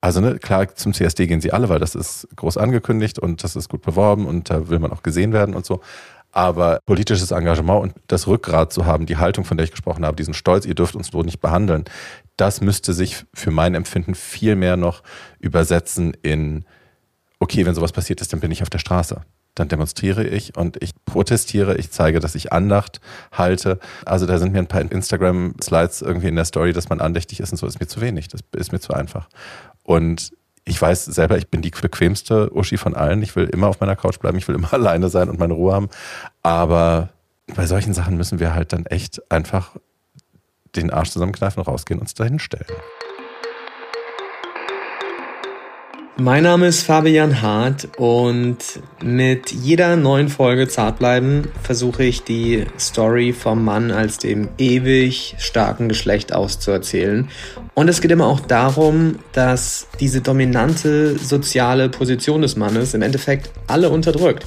Also ne, klar, zum CSD gehen sie alle, weil das ist groß angekündigt und das ist gut beworben und da will man auch gesehen werden und so. Aber politisches Engagement und das Rückgrat zu haben, die Haltung, von der ich gesprochen habe, diesen Stolz, ihr dürft uns so nicht behandeln, das müsste sich für mein Empfinden viel mehr noch übersetzen in, okay, wenn sowas passiert ist, dann bin ich auf der Straße. Dann demonstriere ich und ich protestiere, ich zeige, dass ich Andacht halte. Also da sind mir ein paar Instagram-Slides irgendwie in der Story, dass man andächtig ist und so, ist mir zu wenig, das ist mir zu einfach. Und ich weiß selber, ich bin die bequemste Uschi von allen. Ich will immer auf meiner Couch bleiben, ich will immer alleine sein und meine Ruhe haben. Aber bei solchen Sachen müssen wir halt dann echt einfach den Arsch zusammenkneifen, rausgehen und uns dahin stellen. Mein Name ist Fabian Hart und mit jeder neuen Folge Zartbleiben versuche ich die Story vom Mann als dem ewig starken Geschlecht auszuerzählen. Und es geht immer auch darum, dass diese dominante soziale Position des Mannes im Endeffekt alle unterdrückt.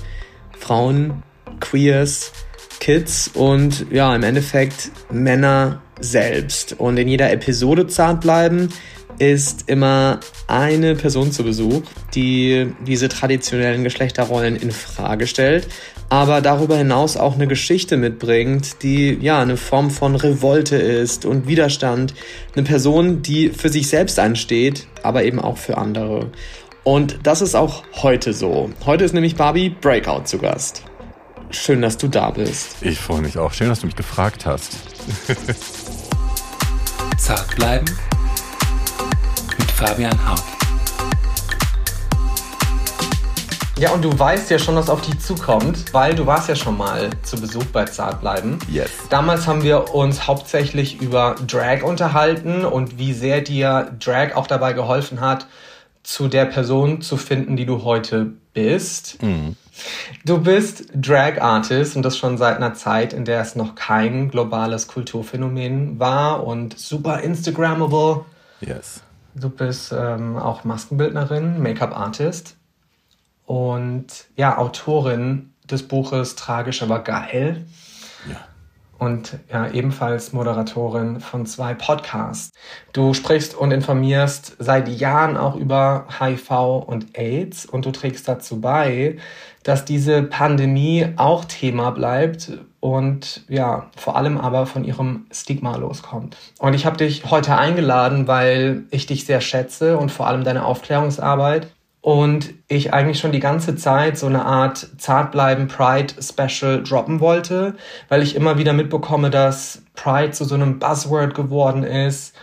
Frauen, Queers, Kids und ja, im Endeffekt Männer selbst. Und in jeder Episode Zartbleiben ist immer eine Person zu Besuch, die diese traditionellen Geschlechterrollen in Frage stellt, aber darüber hinaus auch eine Geschichte mitbringt, die ja eine Form von Revolte ist und Widerstand. Eine Person, die für sich selbst einsteht, aber eben auch für andere. Und das ist auch heute so. Heute ist nämlich Barbie Breakout zu Gast. Schön, dass du da bist. Ich freue mich auch. Schön, dass du mich gefragt hast. Zart bleiben Fabian Haug. Ja, und du weißt ja schon, was auf dich zukommt, weil du warst ja schon mal zu Besuch bei Zartbleiben. Yes. Damals haben wir uns hauptsächlich über Drag unterhalten und wie sehr dir Drag auch dabei geholfen hat, zu der Person zu finden, die du heute bist. Mhm. Du bist Drag Artist und das schon seit einer Zeit, in der es noch kein globales Kulturphänomen war und super Instagrammable. Yes. Du bist ähm, auch Maskenbildnerin, Make-up-Artist und ja, Autorin des Buches Tragisch, aber geil. Ja. Und ja, ebenfalls Moderatorin von zwei Podcasts. Du sprichst und informierst seit Jahren auch über HIV und AIDS und du trägst dazu bei, dass diese Pandemie auch Thema bleibt und ja, vor allem aber von ihrem Stigma loskommt. Und ich habe dich heute eingeladen, weil ich dich sehr schätze und vor allem deine Aufklärungsarbeit. Und ich eigentlich schon die ganze Zeit so eine Art Zartbleiben Pride Special droppen wollte, weil ich immer wieder mitbekomme, dass Pride zu so einem Buzzword geworden ist,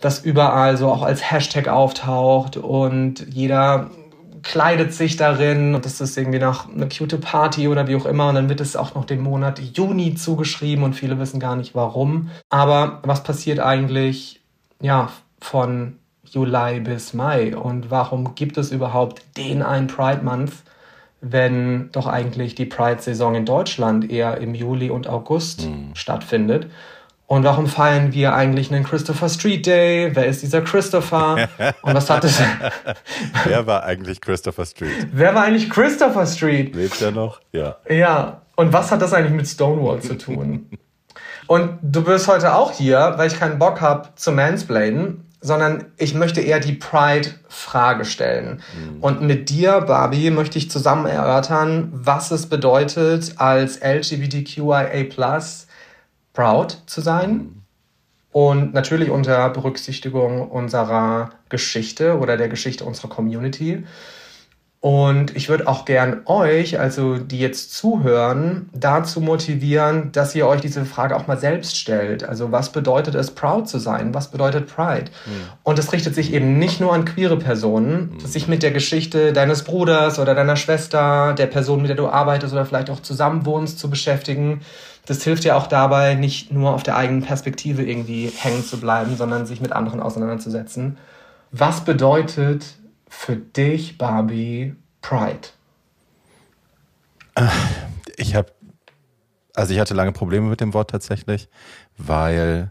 das überall so auch als Hashtag auftaucht und jeder kleidet sich darin und das ist irgendwie noch eine cute Party oder wie auch immer und dann wird es auch noch dem Monat Juni zugeschrieben und viele wissen gar nicht warum. Aber was passiert eigentlich, ja, von Juli bis Mai und warum gibt es überhaupt den einen Pride Month, wenn doch eigentlich die Pride-Saison in Deutschland eher im Juli und August mhm. stattfindet? Und warum feiern wir eigentlich einen Christopher Street Day? Wer ist dieser Christopher? Und was hat es? Wer war eigentlich Christopher Street? Wer war eigentlich Christopher Street? Lebt er noch? Ja. Ja. Und was hat das eigentlich mit Stonewall zu tun? Und du bist heute auch hier, weil ich keinen Bock habe zu mansplainen, sondern ich möchte eher die Pride-Frage stellen. Mhm. Und mit dir, Barbie, möchte ich zusammen erörtern, was es bedeutet, als LGBTQIA+ proud zu sein. Und natürlich unter Berücksichtigung unserer Geschichte oder der Geschichte unserer Community. Und ich würde auch gern euch, also die jetzt zuhören, dazu motivieren, dass ihr euch diese Frage auch mal selbst stellt. Also was bedeutet es, proud zu sein? Was bedeutet Pride? Mhm. Und es richtet sich eben nicht nur an queere Personen, mhm. sich mit der Geschichte deines Bruders oder deiner Schwester, der Person, mit der du arbeitest oder vielleicht auch zusammenwohnst, zu beschäftigen. Das hilft ja auch dabei, nicht nur auf der eigenen Perspektive irgendwie hängen zu bleiben, sondern sich mit anderen auseinanderzusetzen. Was bedeutet für dich, Barbie, Pride? Ich habe, also ich hatte lange Probleme mit dem Wort tatsächlich, weil,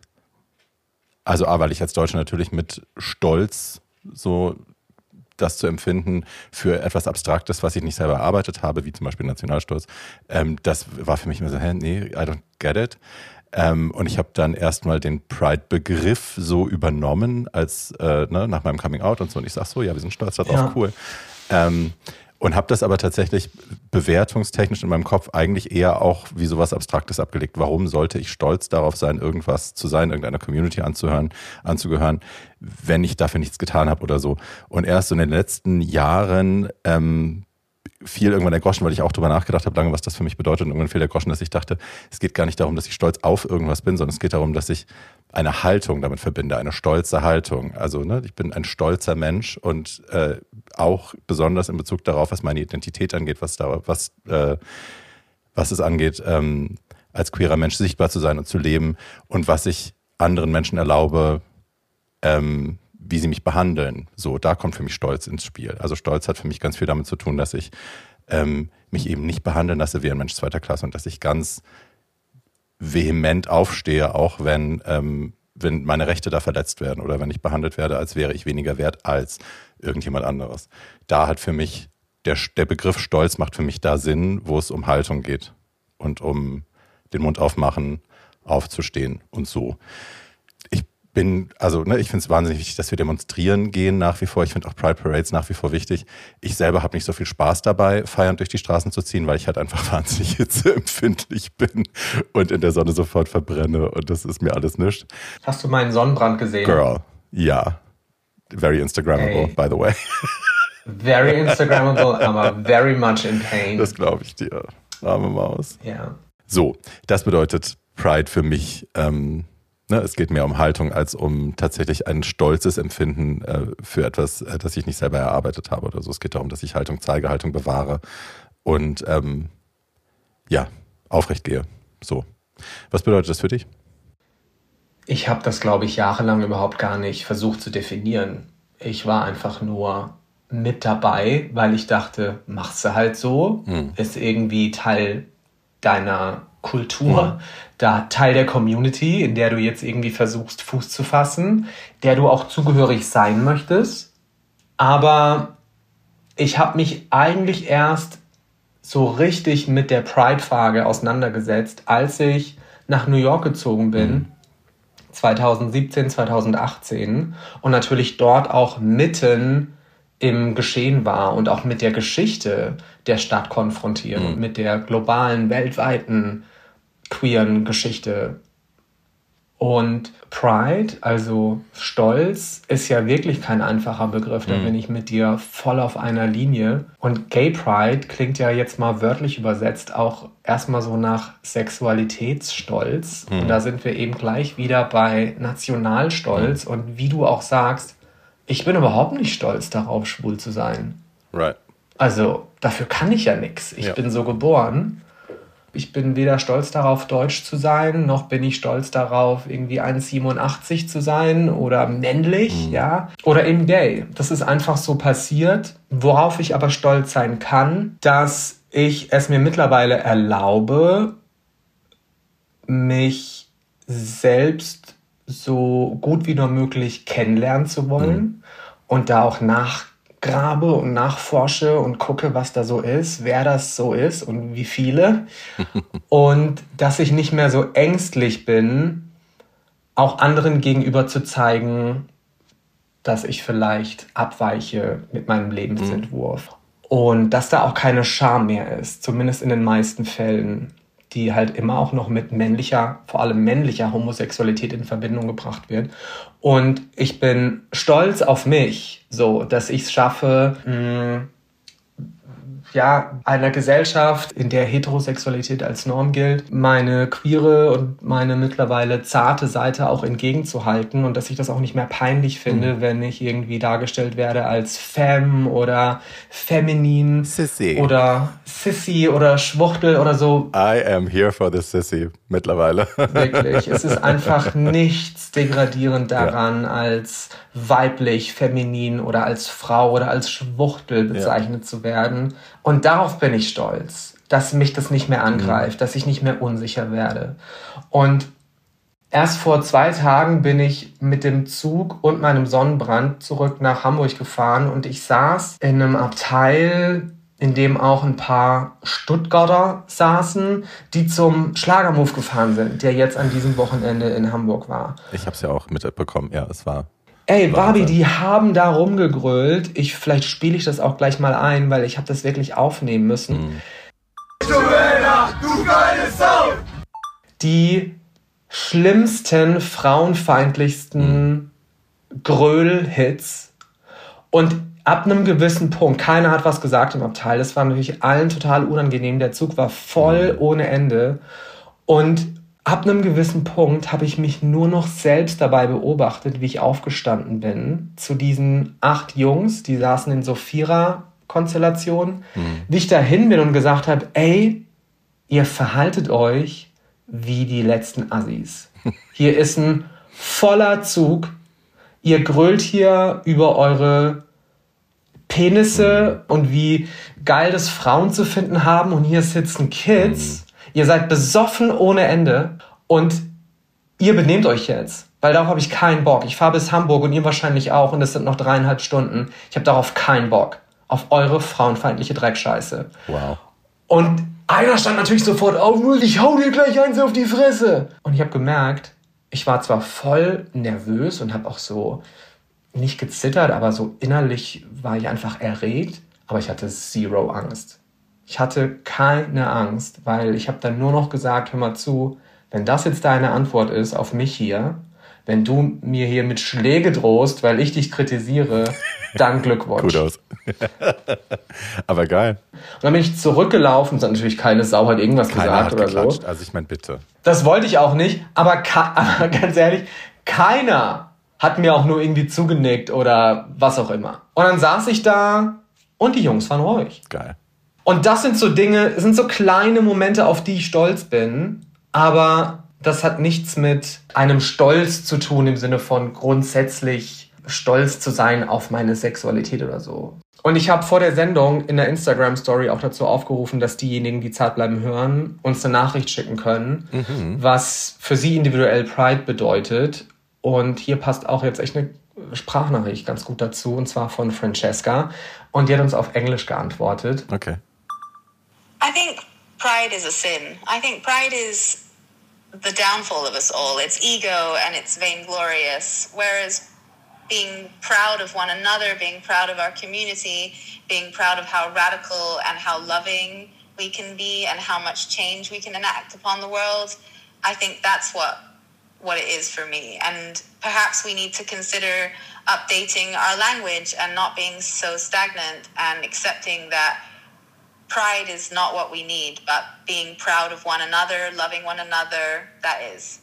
also A, weil ich als Deutscher natürlich mit Stolz so das zu empfinden für etwas Abstraktes, was ich nicht selber erarbeitet habe, wie zum Beispiel Nationalstolz, ähm, das war für mich immer so, hä, nee, I don't get it. Ähm, und ich habe dann erstmal den Pride-Begriff so übernommen als äh, ne, nach meinem Coming Out und so. Und ich sag so, ja, wir sind stolz darauf, ja. cool. Ähm, und habe das aber tatsächlich bewertungstechnisch in meinem Kopf eigentlich eher auch wie sowas Abstraktes abgelegt. Warum sollte ich stolz darauf sein, irgendwas zu sein, irgendeiner Community anzuhören, anzugehören, wenn ich dafür nichts getan habe oder so. Und erst so in den letzten Jahren ähm, fiel irgendwann der Groschen, weil ich auch darüber nachgedacht habe, lange, was das für mich bedeutet. Und irgendwann fiel der Groschen, dass ich dachte, es geht gar nicht darum, dass ich stolz auf irgendwas bin, sondern es geht darum, dass ich eine Haltung damit verbinde, eine stolze Haltung. Also ne, ich bin ein stolzer Mensch und äh, auch besonders in Bezug darauf, was meine Identität angeht, was da, was, äh, was es angeht, ähm, als queerer Mensch sichtbar zu sein und zu leben und was ich anderen Menschen erlaube, ähm, wie sie mich behandeln. So, da kommt für mich Stolz ins Spiel. Also Stolz hat für mich ganz viel damit zu tun, dass ich ähm, mich eben nicht behandeln lasse wie ein Mensch zweiter Klasse und dass ich ganz vehement aufstehe, auch wenn, ähm, wenn meine Rechte da verletzt werden oder wenn ich behandelt werde, als wäre ich weniger wert als irgendjemand anderes. Da hat für mich der, der Begriff Stolz macht für mich da Sinn, wo es um Haltung geht und um den Mund aufmachen, aufzustehen und so bin, also ne, ich finde es wahnsinnig wichtig, dass wir demonstrieren gehen nach wie vor. Ich finde auch Pride Parades nach wie vor wichtig. Ich selber habe nicht so viel Spaß dabei, feiernd durch die Straßen zu ziehen, weil ich halt einfach wahnsinnig hitzeempfindlich bin und in der Sonne sofort verbrenne und das ist mir alles nichts. Hast du meinen Sonnenbrand gesehen? Girl, ja. Very Instagrammable, hey. by the way. Very Instagrammable, aber very much in pain. Das glaube ich dir. Arme Maus. Ja. So, das bedeutet Pride für mich. Ähm, es geht mehr um Haltung als um tatsächlich ein stolzes Empfinden äh, für etwas, äh, das ich nicht selber erarbeitet habe oder so. Es geht darum, dass ich Haltung zeige, Haltung bewahre und ähm, ja, aufrecht gehe. So. Was bedeutet das für dich? Ich habe das, glaube ich, jahrelang überhaupt gar nicht versucht zu definieren. Ich war einfach nur mit dabei, weil ich dachte, machst du halt so, hm. ist irgendwie Teil deiner Kultur, da Teil der Community, in der du jetzt irgendwie versuchst, Fuß zu fassen, der du auch zugehörig sein möchtest. Aber ich habe mich eigentlich erst so richtig mit der Pride-Frage auseinandergesetzt, als ich nach New York gezogen bin. Mhm. 2017, 2018 und natürlich dort auch mitten im Geschehen war und auch mit der Geschichte der Stadt konfrontieren mhm. und mit der globalen, weltweiten queeren Geschichte. Und Pride, also Stolz, ist ja wirklich kein einfacher Begriff. Da mhm. bin ich mit dir voll auf einer Linie. Und Gay Pride klingt ja jetzt mal wörtlich übersetzt auch erstmal so nach Sexualitätsstolz. Mhm. Und da sind wir eben gleich wieder bei Nationalstolz. Mhm. Und wie du auch sagst, ich bin überhaupt nicht stolz darauf, schwul zu sein. Right. Also dafür kann ich ja nichts. Ich ja. bin so geboren ich bin weder stolz darauf, deutsch zu sein, noch bin ich stolz darauf, irgendwie 1,87 zu sein oder männlich, mhm. ja, oder eben gay. Das ist einfach so passiert. Worauf ich aber stolz sein kann, dass ich es mir mittlerweile erlaube, mich selbst so gut wie nur möglich kennenlernen zu wollen mhm. und da auch nach grabe und nachforsche und gucke, was da so ist, wer das so ist und wie viele. und dass ich nicht mehr so ängstlich bin, auch anderen gegenüber zu zeigen, dass ich vielleicht abweiche mit meinem Lebensentwurf. Mhm. Und dass da auch keine Scham mehr ist, zumindest in den meisten Fällen die halt immer auch noch mit männlicher, vor allem männlicher Homosexualität in Verbindung gebracht wird. Und ich bin stolz auf mich, so, dass ich es schaffe, mh, ja, einer Gesellschaft, in der Heterosexualität als Norm gilt, meine queere und meine mittlerweile zarte Seite auch entgegenzuhalten und dass ich das auch nicht mehr peinlich finde, mhm. wenn ich irgendwie dargestellt werde als Femme oder feminin Sissy. oder Sissy oder Schwuchtel oder so. I am here for the Sissy mittlerweile. Wirklich, es ist einfach nichts degradierend daran, ja. als weiblich, feminin oder als Frau oder als Schwuchtel bezeichnet ja. zu werden. Und darauf bin ich stolz, dass mich das nicht mehr angreift, mhm. dass ich nicht mehr unsicher werde. Und erst vor zwei Tagen bin ich mit dem Zug und meinem Sonnenbrand zurück nach Hamburg gefahren und ich saß in einem Abteil in dem auch ein paar Stuttgarter saßen, die zum Schlagermove gefahren sind, der jetzt an diesem Wochenende in Hamburg war. Ich habe es ja auch mitbekommen, ja, es war. Ey, Barbie, die haben da rumgegrölt. Ich, vielleicht spiele ich das auch gleich mal ein, weil ich habe das wirklich aufnehmen müssen. Mhm. Die schlimmsten, frauenfeindlichsten Gröl-Hits. Und ab einem gewissen Punkt, keiner hat was gesagt im Abteil, das war natürlich allen total unangenehm, der Zug war voll mhm. ohne Ende. Und ab einem gewissen Punkt habe ich mich nur noch selbst dabei beobachtet, wie ich aufgestanden bin zu diesen acht Jungs, die saßen in so Vierer-Konstellationen, mhm. wie ich dahin bin und gesagt habe, ey, ihr verhaltet euch wie die letzten Assis. Hier ist ein voller Zug. Ihr grölt hier über eure Penisse und wie geil das Frauen zu finden haben und hier sitzen Kids. Ihr seid besoffen ohne Ende und ihr benehmt euch jetzt. Weil darauf habe ich keinen Bock. Ich fahre bis Hamburg und ihr wahrscheinlich auch und es sind noch dreieinhalb Stunden. Ich habe darauf keinen Bock. Auf eure frauenfeindliche Dreckscheiße. Wow. Und einer stand natürlich sofort auf, ich hau dir gleich eins auf die Fresse. Und ich habe gemerkt, ich war zwar voll nervös und habe auch so nicht gezittert, aber so innerlich war ich einfach erregt, aber ich hatte zero Angst. Ich hatte keine Angst, weil ich habe dann nur noch gesagt, hör mal zu, wenn das jetzt deine Antwort ist auf mich hier, wenn du mir hier mit Schläge drohst, weil ich dich kritisiere, dann Glückwunsch. Gut aus. Aber geil. Und dann bin ich zurückgelaufen, es hat natürlich keine Sau hat irgendwas Keiner gesagt hat oder geklatscht. so. Also ich meine, bitte. Das wollte ich auch nicht, aber, aber ganz ehrlich, keiner hat mir auch nur irgendwie zugenickt oder was auch immer. Und dann saß ich da und die Jungs waren ruhig. Geil. Und das sind so Dinge, sind so kleine Momente, auf die ich stolz bin, aber das hat nichts mit einem Stolz zu tun im Sinne von grundsätzlich stolz zu sein auf meine Sexualität oder so. Und ich habe vor der Sendung in der Instagram-Story auch dazu aufgerufen, dass diejenigen, die zart bleiben hören, uns eine Nachricht schicken können, mhm. was für sie individuell Pride bedeutet. Und hier passt auch jetzt echt eine Sprachnachricht ganz gut dazu, und zwar von Francesca. Und die hat uns auf Englisch geantwortet. Okay. I think pride is a sin. I think pride is the downfall of us all. It's ego and it's vainglorious. Whereas being proud of one another, being proud of our community, being proud of how radical and how loving we can be and how much change we can enact upon the world. I think that's what what it is for me. And perhaps we need to consider updating our language and not being so stagnant and accepting that pride is not what we need, but being proud of one another, loving one another, that is.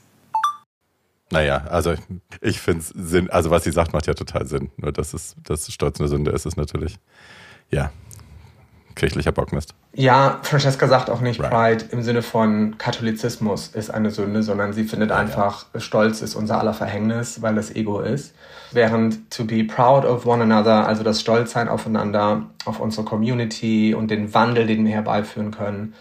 Naja, also ich finde es Sinn, also was sie sagt, macht ja total Sinn. Nur dass es dass Stolz eine Sünde ist, ist natürlich, ja, kirchlicher Bockmist. Ja, Francesca sagt auch nicht, right. Pride im Sinne von Katholizismus ist eine Sünde, sondern sie findet ja, einfach. Stolz ist unser aller Verhängnis, weil das Ego ist. Während to be proud of one another, also das Stolzsein aufeinander, auf unsere Community und den Wandel, den wir herbeiführen können,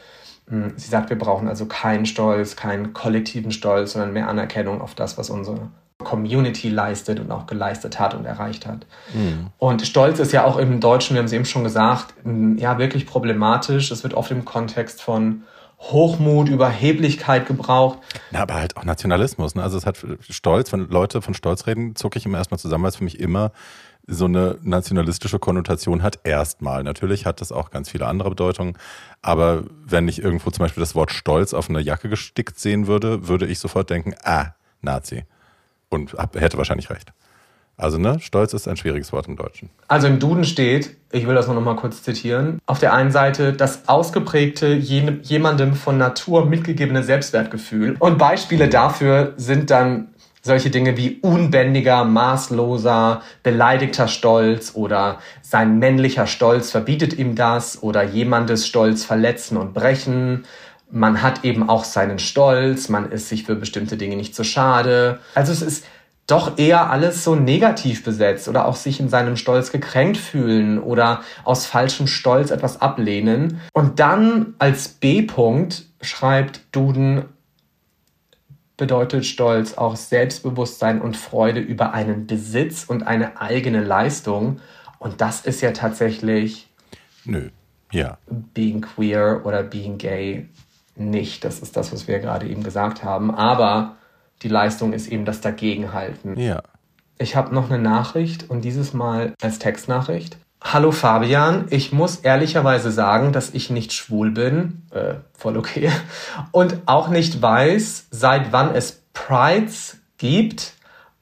hm, Sie sagt, wir brauchen also keinen Stolz, keinen kollektiven Stolz, sondern mehr Anerkennung auf das, was unsere Community leistet und auch geleistet hat und erreicht hat. Mhm. Und Stolz ist ja auch im Deutschen, wir haben es eben schon gesagt, ja wirklich problematisch. Es wird oft im Kontext von Hochmut, Überheblichkeit gebraucht. Ja, aber halt auch Nationalismus. Ne? Also es hat Stolz, wenn Leute von Stolz reden, zucke ich immer erstmal zusammen, weil es für mich immer so eine nationalistische Konnotation hat, erstmal. Natürlich hat das auch ganz viele andere Bedeutungen, aber wenn ich irgendwo zum Beispiel das Wort Stolz auf einer Jacke gestickt sehen würde, würde ich sofort denken, ah, Nazi. Und hätte wahrscheinlich recht. Also, ne, Stolz ist ein schwieriges Wort im Deutschen. Also im Duden steht, ich will das noch mal kurz zitieren, auf der einen Seite das ausgeprägte, jemandem von Natur mitgegebene Selbstwertgefühl. Und Beispiele dafür sind dann solche Dinge wie unbändiger, maßloser, beleidigter Stolz oder sein männlicher Stolz verbietet ihm das oder jemandes Stolz verletzen und brechen. Man hat eben auch seinen Stolz, man ist sich für bestimmte Dinge nicht so schade. Also es ist doch eher alles so negativ besetzt oder auch sich in seinem Stolz gekränkt fühlen oder aus falschem Stolz etwas ablehnen. Und dann als B-Punkt schreibt Duden bedeutet Stolz auch Selbstbewusstsein und Freude über einen Besitz und eine eigene Leistung. Und das ist ja tatsächlich. Nö. Ja. being queer oder being gay nicht. Das ist das, was wir gerade eben gesagt haben. Aber die Leistung ist eben das Dagegenhalten. Ja. Ich habe noch eine Nachricht und dieses Mal als Textnachricht. Hallo Fabian, ich muss ehrlicherweise sagen, dass ich nicht schwul bin, äh, voll okay, und auch nicht weiß, seit wann es Prides gibt,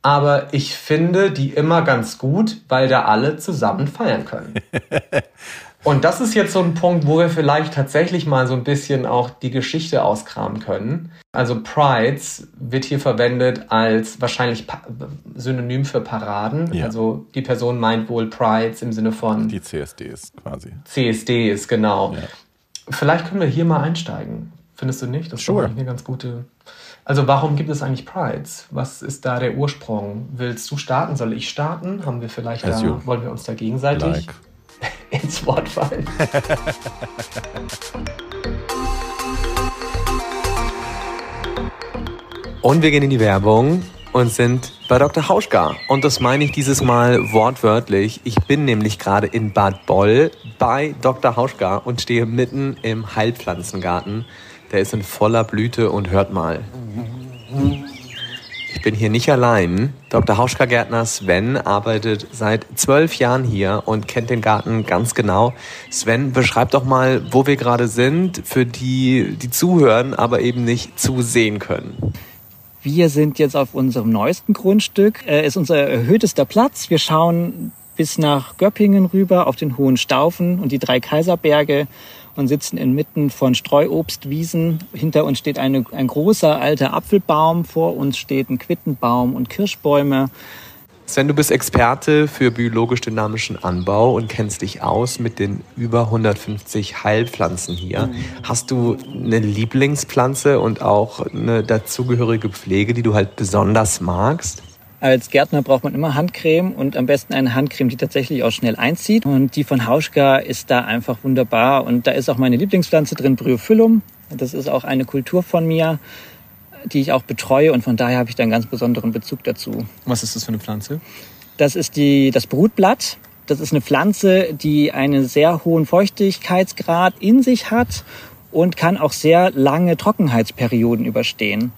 aber ich finde die immer ganz gut, weil da alle zusammen feiern können. Und das ist jetzt so ein Punkt, wo wir vielleicht tatsächlich mal so ein bisschen auch die Geschichte auskramen können. Also Prides wird hier verwendet als wahrscheinlich pa Synonym für Paraden. Ja. Also die Person meint wohl Prides im Sinne von Die CSDs quasi. CSDs, genau. Ja. Vielleicht können wir hier mal einsteigen. Findest du nicht? Das ist Sure. eigentlich eine ganz gute. Also warum gibt es eigentlich Prides? Was ist da der Ursprung? Willst du starten? Soll ich starten? Haben wir vielleicht da, wollen wir uns da gegenseitig Like. ins Wort fallen? Und wir gehen in die Werbung und sind bei Dr. Hauschka. Und das meine ich dieses Mal wortwörtlich. Ich bin nämlich gerade in Bad Boll bei Dr. Hauschka und stehe mitten im Heilpflanzengarten. Der ist in voller Blüte und hört mal. Ich bin hier nicht allein. Dr. Hauschka-Gärtner Sven arbeitet seit zwölf Jahren hier und kennt den Garten ganz genau. Sven, beschreib doch mal, wo wir gerade sind, für die, die zuhören, aber eben nicht zusehen können. Wir sind jetzt auf unserem neuesten Grundstück. Äh, ist unser erhöhtester Platz. Wir schauen bis nach Göppingen rüber auf den Hohen Staufen und die drei Kaiserberge und sitzen inmitten von Streuobstwiesen. Hinter uns steht eine, ein großer alter Apfelbaum, vor uns steht ein Quittenbaum und Kirschbäume. Sven, du bist Experte für biologisch-dynamischen Anbau und kennst dich aus mit den über 150 Heilpflanzen hier. Hast du eine Lieblingspflanze und auch eine dazugehörige Pflege, die du halt besonders magst? Als Gärtner braucht man immer Handcreme und am besten eine Handcreme, die tatsächlich auch schnell einzieht. Und die von Hauschka ist da einfach wunderbar. Und da ist auch meine Lieblingspflanze drin, Bryophyllum. Das ist auch eine Kultur von mir, die ich auch betreue und von daher habe ich da einen ganz besonderen Bezug dazu. Was ist das für eine Pflanze? Das ist die, das Brutblatt. Das ist eine Pflanze, die einen sehr hohen Feuchtigkeitsgrad in sich hat und kann auch sehr lange Trockenheitsperioden überstehen.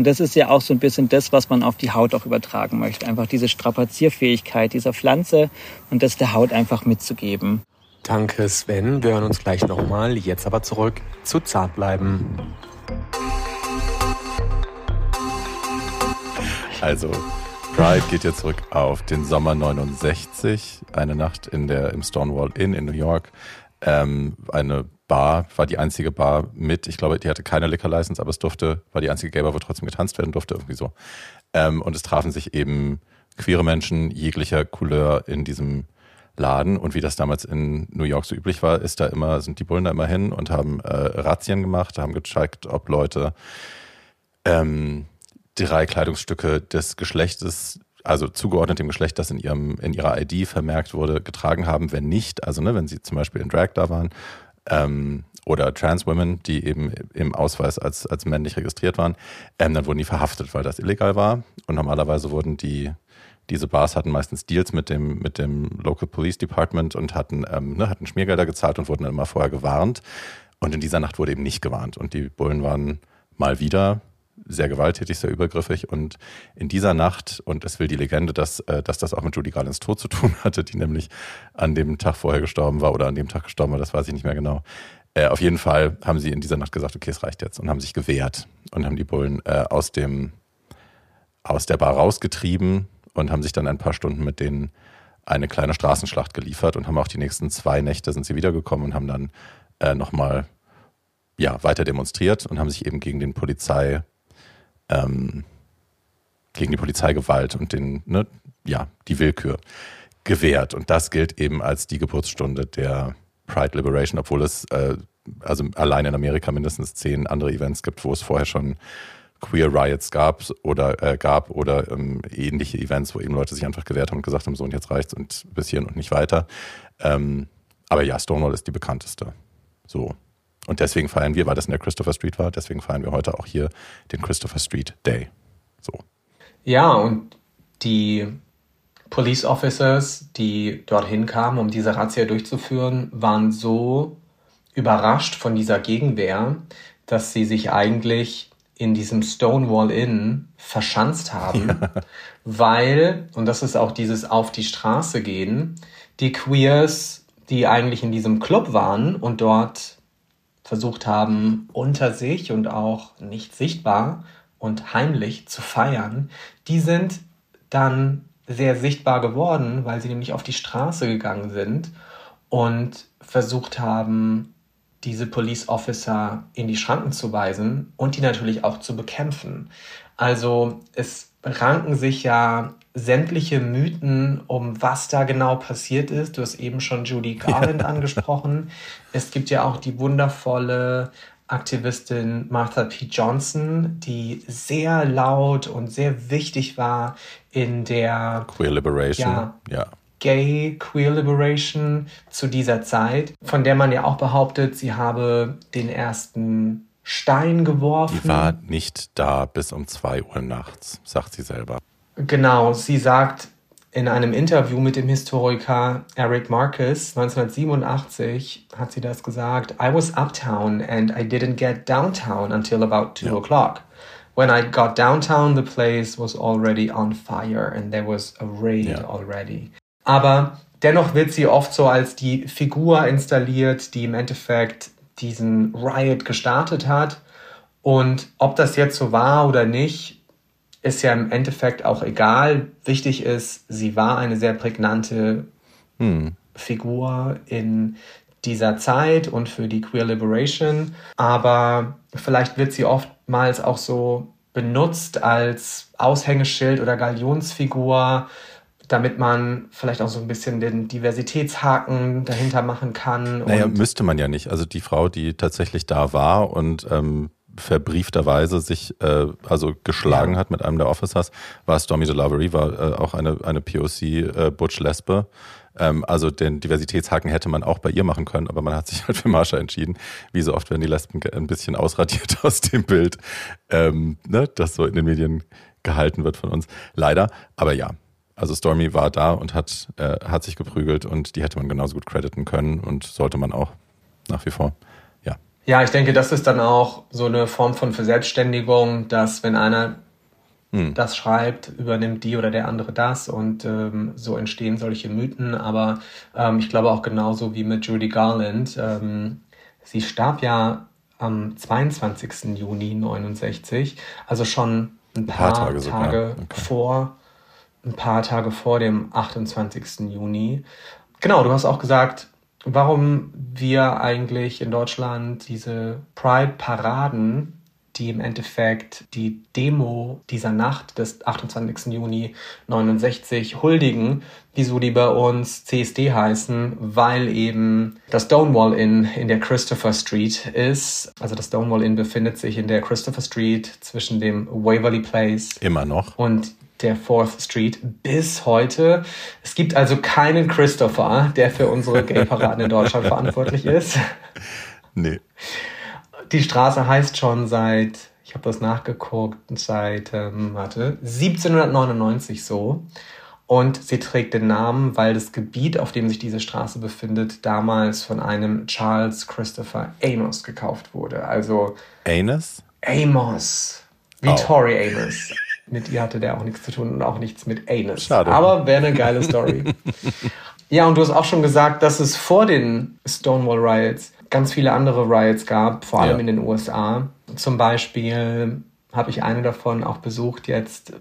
Und das ist ja auch so ein bisschen das, was man auf die Haut auch übertragen möchte. Einfach diese Strapazierfähigkeit dieser Pflanze und das der Haut einfach mitzugeben. Danke, Sven. Wir hören uns gleich nochmal. Jetzt aber zurück zu Zartbleiben. Also, Pride geht jetzt zurück auf den Sommer 69, eine Nacht in der, im Stonewall Inn in New York. Ähm, eine Bar, war die einzige Bar mit, ich glaube, die hatte keine Liquor License, aber es durfte, war die einzige Gay Bar, wo trotzdem getanzt werden durfte, irgendwie so. Ähm, und es trafen sich eben queere Menschen jeglicher Couleur in diesem Laden. Und wie das damals in New York so üblich war, ist da immer, sind die Bullen da immer hin und haben äh, Razzien gemacht, haben gecheckt, ob Leute ähm, drei Kleidungsstücke des Geschlechtes, also zugeordnet dem Geschlecht, das in ihrem in ihrer ID vermerkt wurde, getragen haben. Wenn nicht, also ne, wenn sie zum Beispiel in Drag da waren ähm, oder Trans Women, die eben im Ausweis als als männlich registriert waren, ähm, dann wurden die verhaftet, weil das illegal war. Und normalerweise wurden die diese Bars hatten meistens Deals mit dem, mit dem Local Police Department und hatten, ähm, ne, hatten Schmiergelder gezahlt und wurden dann immer vorher gewarnt. Und in dieser Nacht wurde eben nicht gewarnt. Und die Bullen waren mal wieder sehr gewalttätig, sehr übergriffig. Und in dieser Nacht, und es will die Legende, dass, äh, dass das auch mit Judy Garlands Tod zu tun hatte, die nämlich an dem Tag vorher gestorben war oder an dem Tag gestorben war, das weiß ich nicht mehr genau. Äh, auf jeden Fall haben sie in dieser Nacht gesagt, okay, es reicht jetzt und haben sich gewehrt und haben die Bullen äh, aus dem aus der Bar rausgetrieben und haben sich dann ein paar Stunden mit denen eine kleine Straßenschlacht geliefert und haben auch die nächsten zwei Nächte sind sie wiedergekommen und haben dann äh, nochmal ja, weiter demonstriert und haben sich eben gegen den Polizei, ähm, gegen die Polizeigewalt und den, ne, ja, die Willkür gewehrt. Und das gilt eben als die Geburtsstunde der Pride Liberation, obwohl es äh, also allein in Amerika mindestens zehn andere Events gibt, wo es vorher schon Queer Riots gab oder äh, gab oder ähm, ähnliche Events, wo eben Leute sich einfach gewehrt haben und gesagt haben, so und jetzt reicht's und bis hierhin und nicht weiter. Ähm, aber ja, Stonewall ist die bekannteste. So. Und deswegen feiern wir, weil das in der Christopher Street war, deswegen feiern wir heute auch hier den Christopher Street Day. So. Ja, und die Police Officers, die dorthin kamen, um diese Razzia durchzuführen, waren so überrascht von dieser Gegenwehr, dass sie sich eigentlich in diesem Stonewall Inn verschanzt haben, ja. weil, und das ist auch dieses auf die Straße gehen, die Queers, die eigentlich in diesem Club waren und dort versucht haben, unter sich und auch nicht sichtbar und heimlich zu feiern, die sind dann sehr sichtbar geworden, weil sie nämlich auf die Straße gegangen sind und versucht haben, diese Police Officer in die Schranken zu weisen und die natürlich auch zu bekämpfen. Also es ranken sich ja sämtliche Mythen um was da genau passiert ist. Du hast eben schon Judy Garland angesprochen. Es gibt ja auch die wundervolle Aktivistin Martha P. Johnson, die sehr laut und sehr wichtig war in der Queer Liberation. Ja, ja. Gay Queer Liberation zu dieser Zeit, von der man ja auch behauptet, sie habe den ersten Stein geworfen. Die war nicht da bis um zwei Uhr nachts, sagt sie selber. Genau, sie sagt in einem Interview mit dem Historiker Eric Marcus 1987 hat sie das gesagt. I was uptown and I didn't get downtown until about two ja. o'clock. When I got downtown, the place was already on fire and there was a raid ja. already. Aber dennoch wird sie oft so als die Figur installiert, die im Endeffekt diesen Riot gestartet hat. Und ob das jetzt so war oder nicht, ist ja im Endeffekt auch egal. Wichtig ist, sie war eine sehr prägnante hm. Figur in dieser Zeit und für die Queer Liberation. Aber vielleicht wird sie oftmals auch so benutzt als Aushängeschild oder Galionsfigur damit man vielleicht auch so ein bisschen den Diversitätshaken dahinter machen kann. Naja, müsste man ja nicht. Also die Frau, die tatsächlich da war und ähm, verbriefterweise sich äh, also geschlagen ja. hat mit einem der Officers, war Stormy DeLavery, war äh, auch eine, eine POC äh, Butch Lesbe. Ähm, also den Diversitätshaken hätte man auch bei ihr machen können, aber man hat sich halt für Marsha entschieden. Wie so oft werden die Lesben ein bisschen ausradiert aus dem Bild, ähm, ne, das so in den Medien gehalten wird von uns. Leider. Aber ja, also Stormy war da und hat, äh, hat sich geprügelt und die hätte man genauso gut crediten können und sollte man auch nach wie vor. Ja. Ich denke, das ist dann auch so eine Form von Verselbstständigung, dass wenn einer hm. das schreibt, übernimmt die oder der andere das und ähm, so entstehen solche Mythen. Aber ähm, ich glaube auch genauso wie mit Judy Garland. Ähm, sie starb ja am 22. Juni 69, also schon ein paar, ein paar Tage, Tage okay. vor ein paar Tage vor dem 28. Juni. Genau, du hast auch gesagt, warum wir eigentlich in Deutschland diese Pride-Paraden, die im Endeffekt die Demo dieser Nacht des 28. Juni 69 huldigen, wieso die bei uns CSD heißen, weil eben das Stonewall Inn in der Christopher Street ist. Also das Stonewall Inn befindet sich in der Christopher Street zwischen dem Waverly Place. Immer noch. Und der Fourth Street bis heute. Es gibt also keinen Christopher, der für unsere Gay-Paraden in Deutschland verantwortlich ist. Nee. Die Straße heißt schon seit, ich habe das nachgeguckt, seit, ähm, warte, 1799 so. Und sie trägt den Namen, weil das Gebiet, auf dem sich diese Straße befindet, damals von einem Charles Christopher Amos gekauft wurde. Also. Amos? Amos. Wie oh. Tori Amos mit ihr hatte der auch nichts zu tun und auch nichts mit Anus. Schade. Aber wäre eine geile Story. ja, und du hast auch schon gesagt, dass es vor den Stonewall Riots ganz viele andere Riots gab, vor allem ja. in den USA. Zum Beispiel habe ich eine davon auch besucht jetzt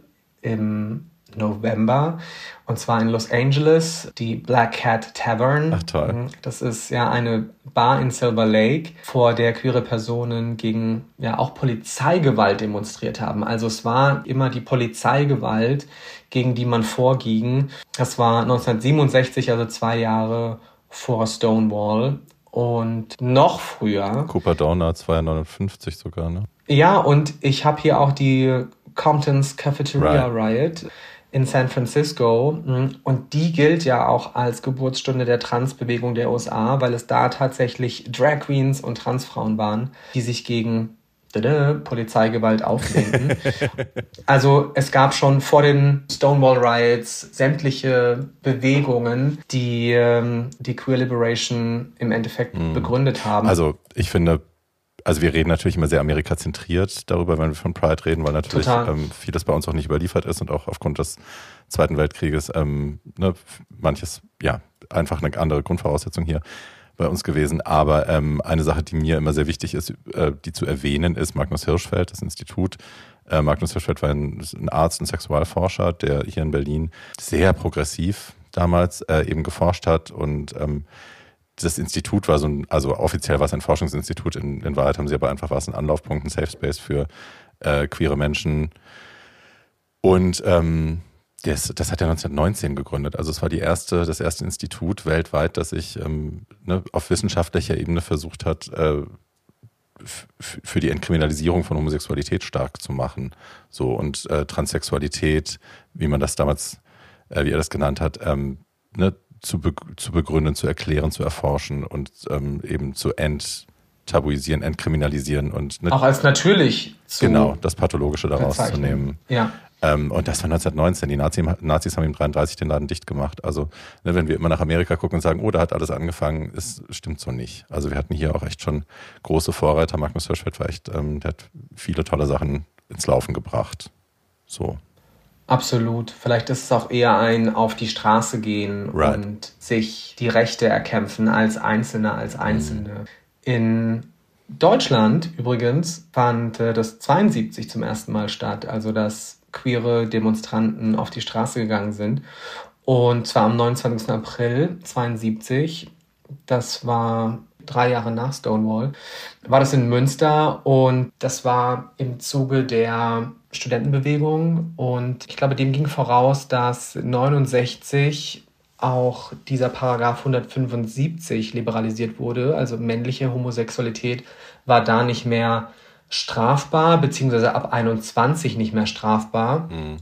im November. Und zwar in Los Angeles, die Black Cat Tavern. Ach toll. Mhm. Das ist ja eine Bar in Silver Lake, vor der queere Personen gegen ja auch Polizeigewalt demonstriert haben. Also es war immer die Polizeigewalt, gegen die man vorging. Das war 1967, also zwei Jahre vor Stonewall. Und noch früher. Cooper Donuts war ja 59 sogar, ne? Ja, und ich habe hier auch die Compton's Cafeteria right. Riot in San Francisco. Mhm. Und die gilt ja auch als Geburtsstunde der Transbewegung der USA, weil es da tatsächlich Drag Queens und Transfrauen waren, die sich gegen Polizeigewalt auflenken. also es gab schon vor den Stonewall Riots sämtliche Bewegungen, die ähm, die Queer Liberation im Endeffekt mhm. begründet haben. Also ich finde, also wir reden natürlich immer sehr amerikazentriert darüber, wenn wir von Pride reden, weil natürlich ähm, vieles bei uns auch nicht überliefert ist und auch aufgrund des Zweiten Weltkrieges ähm, ne, manches, ja, einfach eine andere Grundvoraussetzung hier bei uns gewesen. Aber ähm, eine Sache, die mir immer sehr wichtig ist, äh, die zu erwähnen, ist Magnus Hirschfeld, das Institut. Äh, Magnus Hirschfeld war ein, ein, Arzt, ein Sexualforscher, der hier in Berlin sehr progressiv damals äh, eben geforscht hat und ähm, das Institut war so ein, also offiziell war es ein Forschungsinstitut, in, in Wahrheit haben sie aber einfach was ein Anlaufpunkt, ein Safe Space für äh, queere Menschen. Und ähm, das, das hat er 1919 gegründet. Also es war die erste, das erste Institut weltweit, das sich ähm, ne, auf wissenschaftlicher Ebene versucht hat, äh, für die Entkriminalisierung von Homosexualität stark zu machen. So und äh, Transsexualität, wie man das damals, äh, wie er das genannt hat, ähm, ne, zu, be zu begründen, zu erklären, zu erforschen und ähm, eben zu enttabuisieren, entkriminalisieren und ne, auch als natürlich zu genau das Pathologische daraus zu nehmen. Ja. Ähm, und das war 1919. Die Nazis, Nazis haben ihm 33 den Laden dicht gemacht. Also, ne, wenn wir immer nach Amerika gucken und sagen, oh, da hat alles angefangen, es stimmt so nicht. Also, wir hatten hier auch echt schon große Vorreiter. Magnus Hirschfeld war echt, ähm, der hat viele tolle Sachen ins Laufen gebracht. So. Absolut. Vielleicht ist es auch eher ein auf die Straße gehen right. und sich die Rechte erkämpfen als Einzelne, als Einzelne. Mm. In Deutschland übrigens fand äh, das 72 zum ersten Mal statt, also dass queere Demonstranten auf die Straße gegangen sind. Und zwar am 29. April 72. Das war drei Jahre nach Stonewall, war das in Münster und das war im Zuge der Studentenbewegung und ich glaube, dem ging voraus, dass 69 auch dieser Paragraph 175 liberalisiert wurde, also männliche Homosexualität war da nicht mehr strafbar, beziehungsweise ab 21 nicht mehr strafbar. Mhm.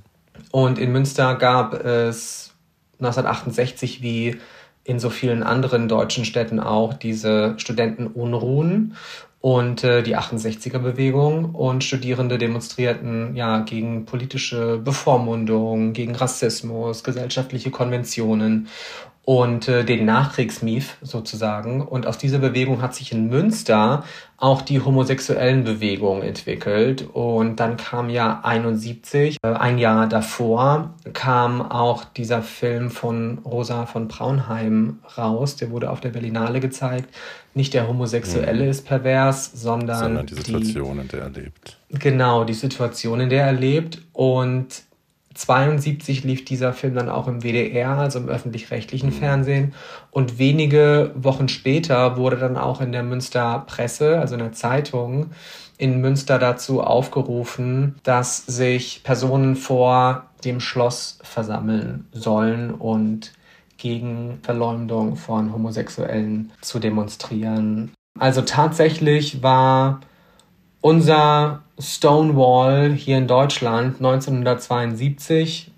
Und in Münster gab es 1968 wie in so vielen anderen deutschen Städten auch diese Studentenunruhen und äh, die 68er-Bewegung und Studierende demonstrierten ja gegen politische Bevormundung, gegen Rassismus, gesellschaftliche Konventionen und äh, den Nachkriegsmief sozusagen. Und aus dieser Bewegung hat sich in Münster auch die homosexuellen Bewegung entwickelt. Und dann kam ja 71, äh, ein Jahr davor, kam auch dieser Film von Rosa von Braunheim raus. Der wurde auf der Berlinale gezeigt. Nicht der Homosexuelle mhm. ist pervers, sondern, sondern die Situation, die, in der er lebt. Genau, die Situation, in der er lebt. Und 72 lief dieser Film dann auch im WDR, also im öffentlich-rechtlichen mhm. Fernsehen. Und wenige Wochen später wurde dann auch in der Münster Presse, also in der Zeitung, in Münster dazu aufgerufen, dass sich Personen vor dem Schloss versammeln sollen und gegen Verleumdung von Homosexuellen zu demonstrieren. Also tatsächlich war unser Stonewall hier in Deutschland 1972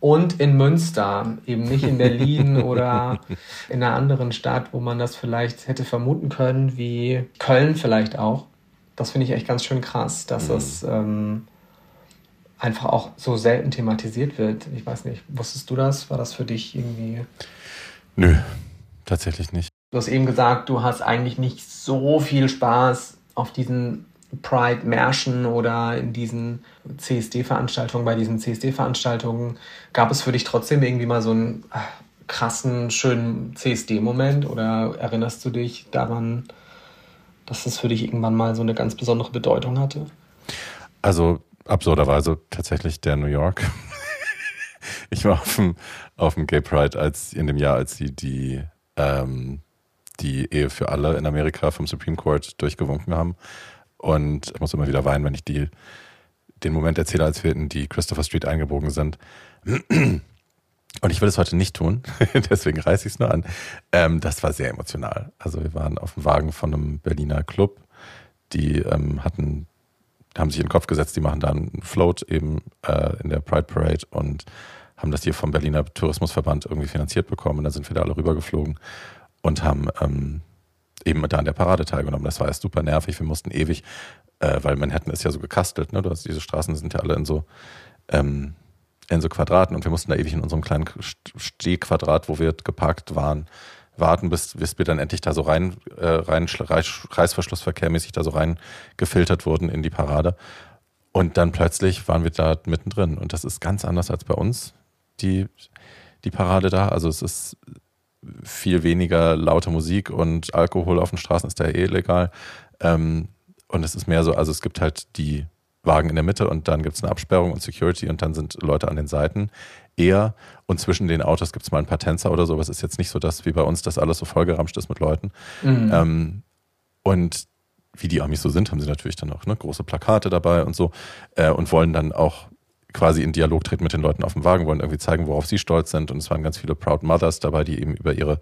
und in Münster, eben nicht in Berlin oder in einer anderen Stadt, wo man das vielleicht hätte vermuten können, wie Köln vielleicht auch. Das finde ich echt ganz schön krass, dass mhm. es ähm, einfach auch so selten thematisiert wird. Ich weiß nicht, wusstest du das? War das für dich irgendwie? Nö, tatsächlich nicht. Du hast eben gesagt, du hast eigentlich nicht so viel Spaß auf diesen Pride-Märschen oder in diesen CSD-Veranstaltungen, bei diesen CSD-Veranstaltungen, gab es für dich trotzdem irgendwie mal so einen äh, krassen, schönen CSD-Moment oder erinnerst du dich daran, dass das für dich irgendwann mal so eine ganz besondere Bedeutung hatte? Also absurderweise tatsächlich der New York. ich war auf dem, auf dem Gay Pride als in dem Jahr, als sie die, ähm, die Ehe für alle in Amerika vom Supreme Court durchgewunken haben. Und ich muss immer wieder weinen, wenn ich die, den Moment erzähle, als wir in die Christopher Street eingebogen sind. Und ich will es heute nicht tun, deswegen reiße ich es nur an. Ähm, das war sehr emotional. Also wir waren auf dem Wagen von einem Berliner Club, die ähm, hatten, haben sich in den Kopf gesetzt, die machen da einen Float eben äh, in der Pride Parade und haben das hier vom Berliner Tourismusverband irgendwie finanziert bekommen. Und dann sind wir da alle rübergeflogen und haben ähm, eben da an der Parade teilgenommen. Das war ja super nervig. Wir mussten ewig, äh, weil Manhattan ist ja so gekastelt, ne? Du hast, diese Straßen sind ja alle in so, ähm, in so Quadraten und wir mussten da ewig in unserem kleinen Stehquadrat, wo wir geparkt waren, warten, bis, bis wir dann endlich da so rein, äh, rein Reißverschlussverkehrmäßig da so rein gefiltert wurden in die Parade. Und dann plötzlich waren wir da mittendrin. Und das ist ganz anders als bei uns, die, die Parade da. Also es ist viel weniger laute Musik und Alkohol auf den Straßen ist da eh illegal. Ähm, und es ist mehr so, also es gibt halt die Wagen in der Mitte und dann gibt es eine Absperrung und Security und dann sind Leute an den Seiten eher. Und zwischen den Autos gibt es mal ein paar Tänzer oder so, aber es ist jetzt nicht so, dass wie bei uns das alles so vollgeramscht ist mit Leuten. Mhm. Ähm, und wie die Amis so sind, haben sie natürlich dann auch ne, große Plakate dabei und so äh, und wollen dann auch quasi in Dialog treten mit den Leuten auf dem Wagen, wollen irgendwie zeigen, worauf sie stolz sind. Und es waren ganz viele Proud Mothers dabei, die eben über ihre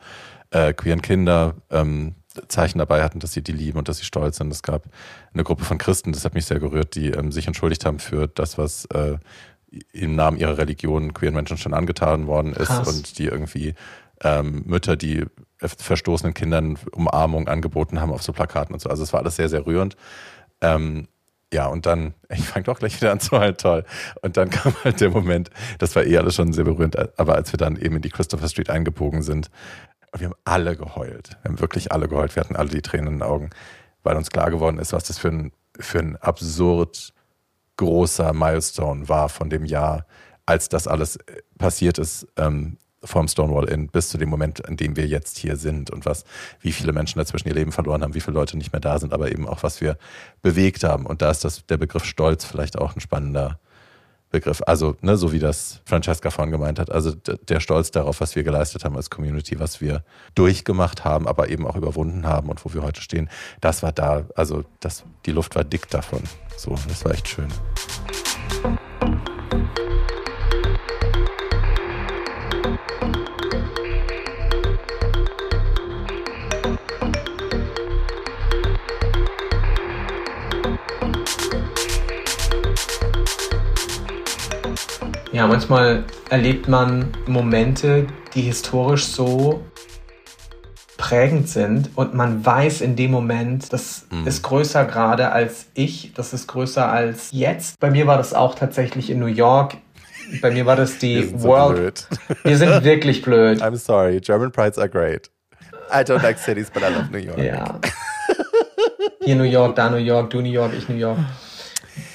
äh, queeren Kinder ähm, Zeichen dabei hatten, dass sie die lieben und dass sie stolz sind. Es gab eine Gruppe von Christen, das hat mich sehr gerührt, die ähm, sich entschuldigt haben für das, was äh, im Namen ihrer Religion queeren Menschen schon angetan worden ist Krass. und die irgendwie ähm, Mütter, die verstoßenen Kindern Umarmung angeboten haben auf so Plakaten und so. Also es war alles sehr, sehr rührend. Ähm, ja, und dann, ich fange doch gleich wieder an zu halt toll. Und dann kam halt der Moment, das war eh alles schon sehr berührend, aber als wir dann eben in die Christopher Street eingebogen sind, wir haben alle geheult. Wir haben wirklich alle geheult. Wir hatten alle die Tränen in den Augen, weil uns klar geworden ist, was das für ein, für ein absurd großer Milestone war von dem Jahr, als das alles passiert ist. Ähm, vom Stonewall Inn bis zu dem Moment, an dem wir jetzt hier sind und was, wie viele Menschen dazwischen ihr Leben verloren haben, wie viele Leute nicht mehr da sind, aber eben auch, was wir bewegt haben. Und da ist das, der Begriff Stolz vielleicht auch ein spannender Begriff. Also, ne, so wie das Francesca vorhin gemeint hat, also der Stolz darauf, was wir geleistet haben als Community, was wir durchgemacht haben, aber eben auch überwunden haben und wo wir heute stehen, das war da, also das, die Luft war dick davon. So, das war echt schön. Ja, manchmal erlebt man Momente, die historisch so prägend sind und man weiß in dem Moment, das mhm. ist größer gerade als ich, das ist größer als jetzt. Bei mir war das auch tatsächlich in New York. Bei mir war das die Wir World. So Wir sind wirklich blöd. I'm sorry, German prides are great. I don't like cities, but I love New York. Ja. Hier New York, da New York, du New York, ich New York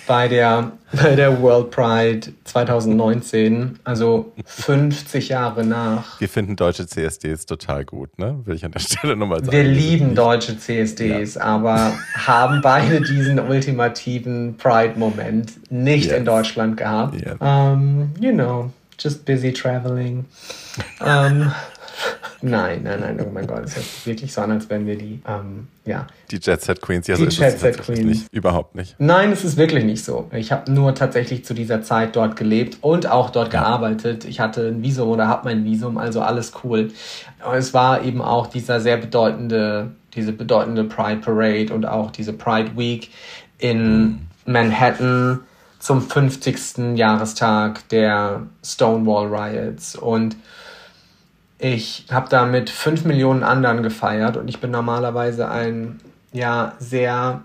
bei der, bei der World Pride 2019, also 50 Jahre nach. Wir finden deutsche CSDs total gut, ne? Will ich an der Stelle nochmal sagen. Wir lieben deutsche CSDs, ja. aber haben beide diesen ultimativen Pride-Moment nicht yes. in Deutschland gehabt. Yeah. Um, you know, just busy traveling. Um, Nein, nein, nein, oh mein Gott, es hört wirklich so an, als wären wir die, ähm, ja. Die Jet Set Queens, ja, die so Jet Set Queens. Nicht, überhaupt nicht. Nein, es ist wirklich nicht so. Ich habe nur tatsächlich zu dieser Zeit dort gelebt und auch dort ja. gearbeitet. Ich hatte ein Visum oder habe mein Visum, also alles cool. Aber es war eben auch dieser sehr bedeutende, diese bedeutende Pride Parade und auch diese Pride Week in mhm. Manhattan zum 50. Jahrestag der Stonewall Riots und ich habe da mit fünf Millionen anderen gefeiert und ich bin normalerweise ein ja sehr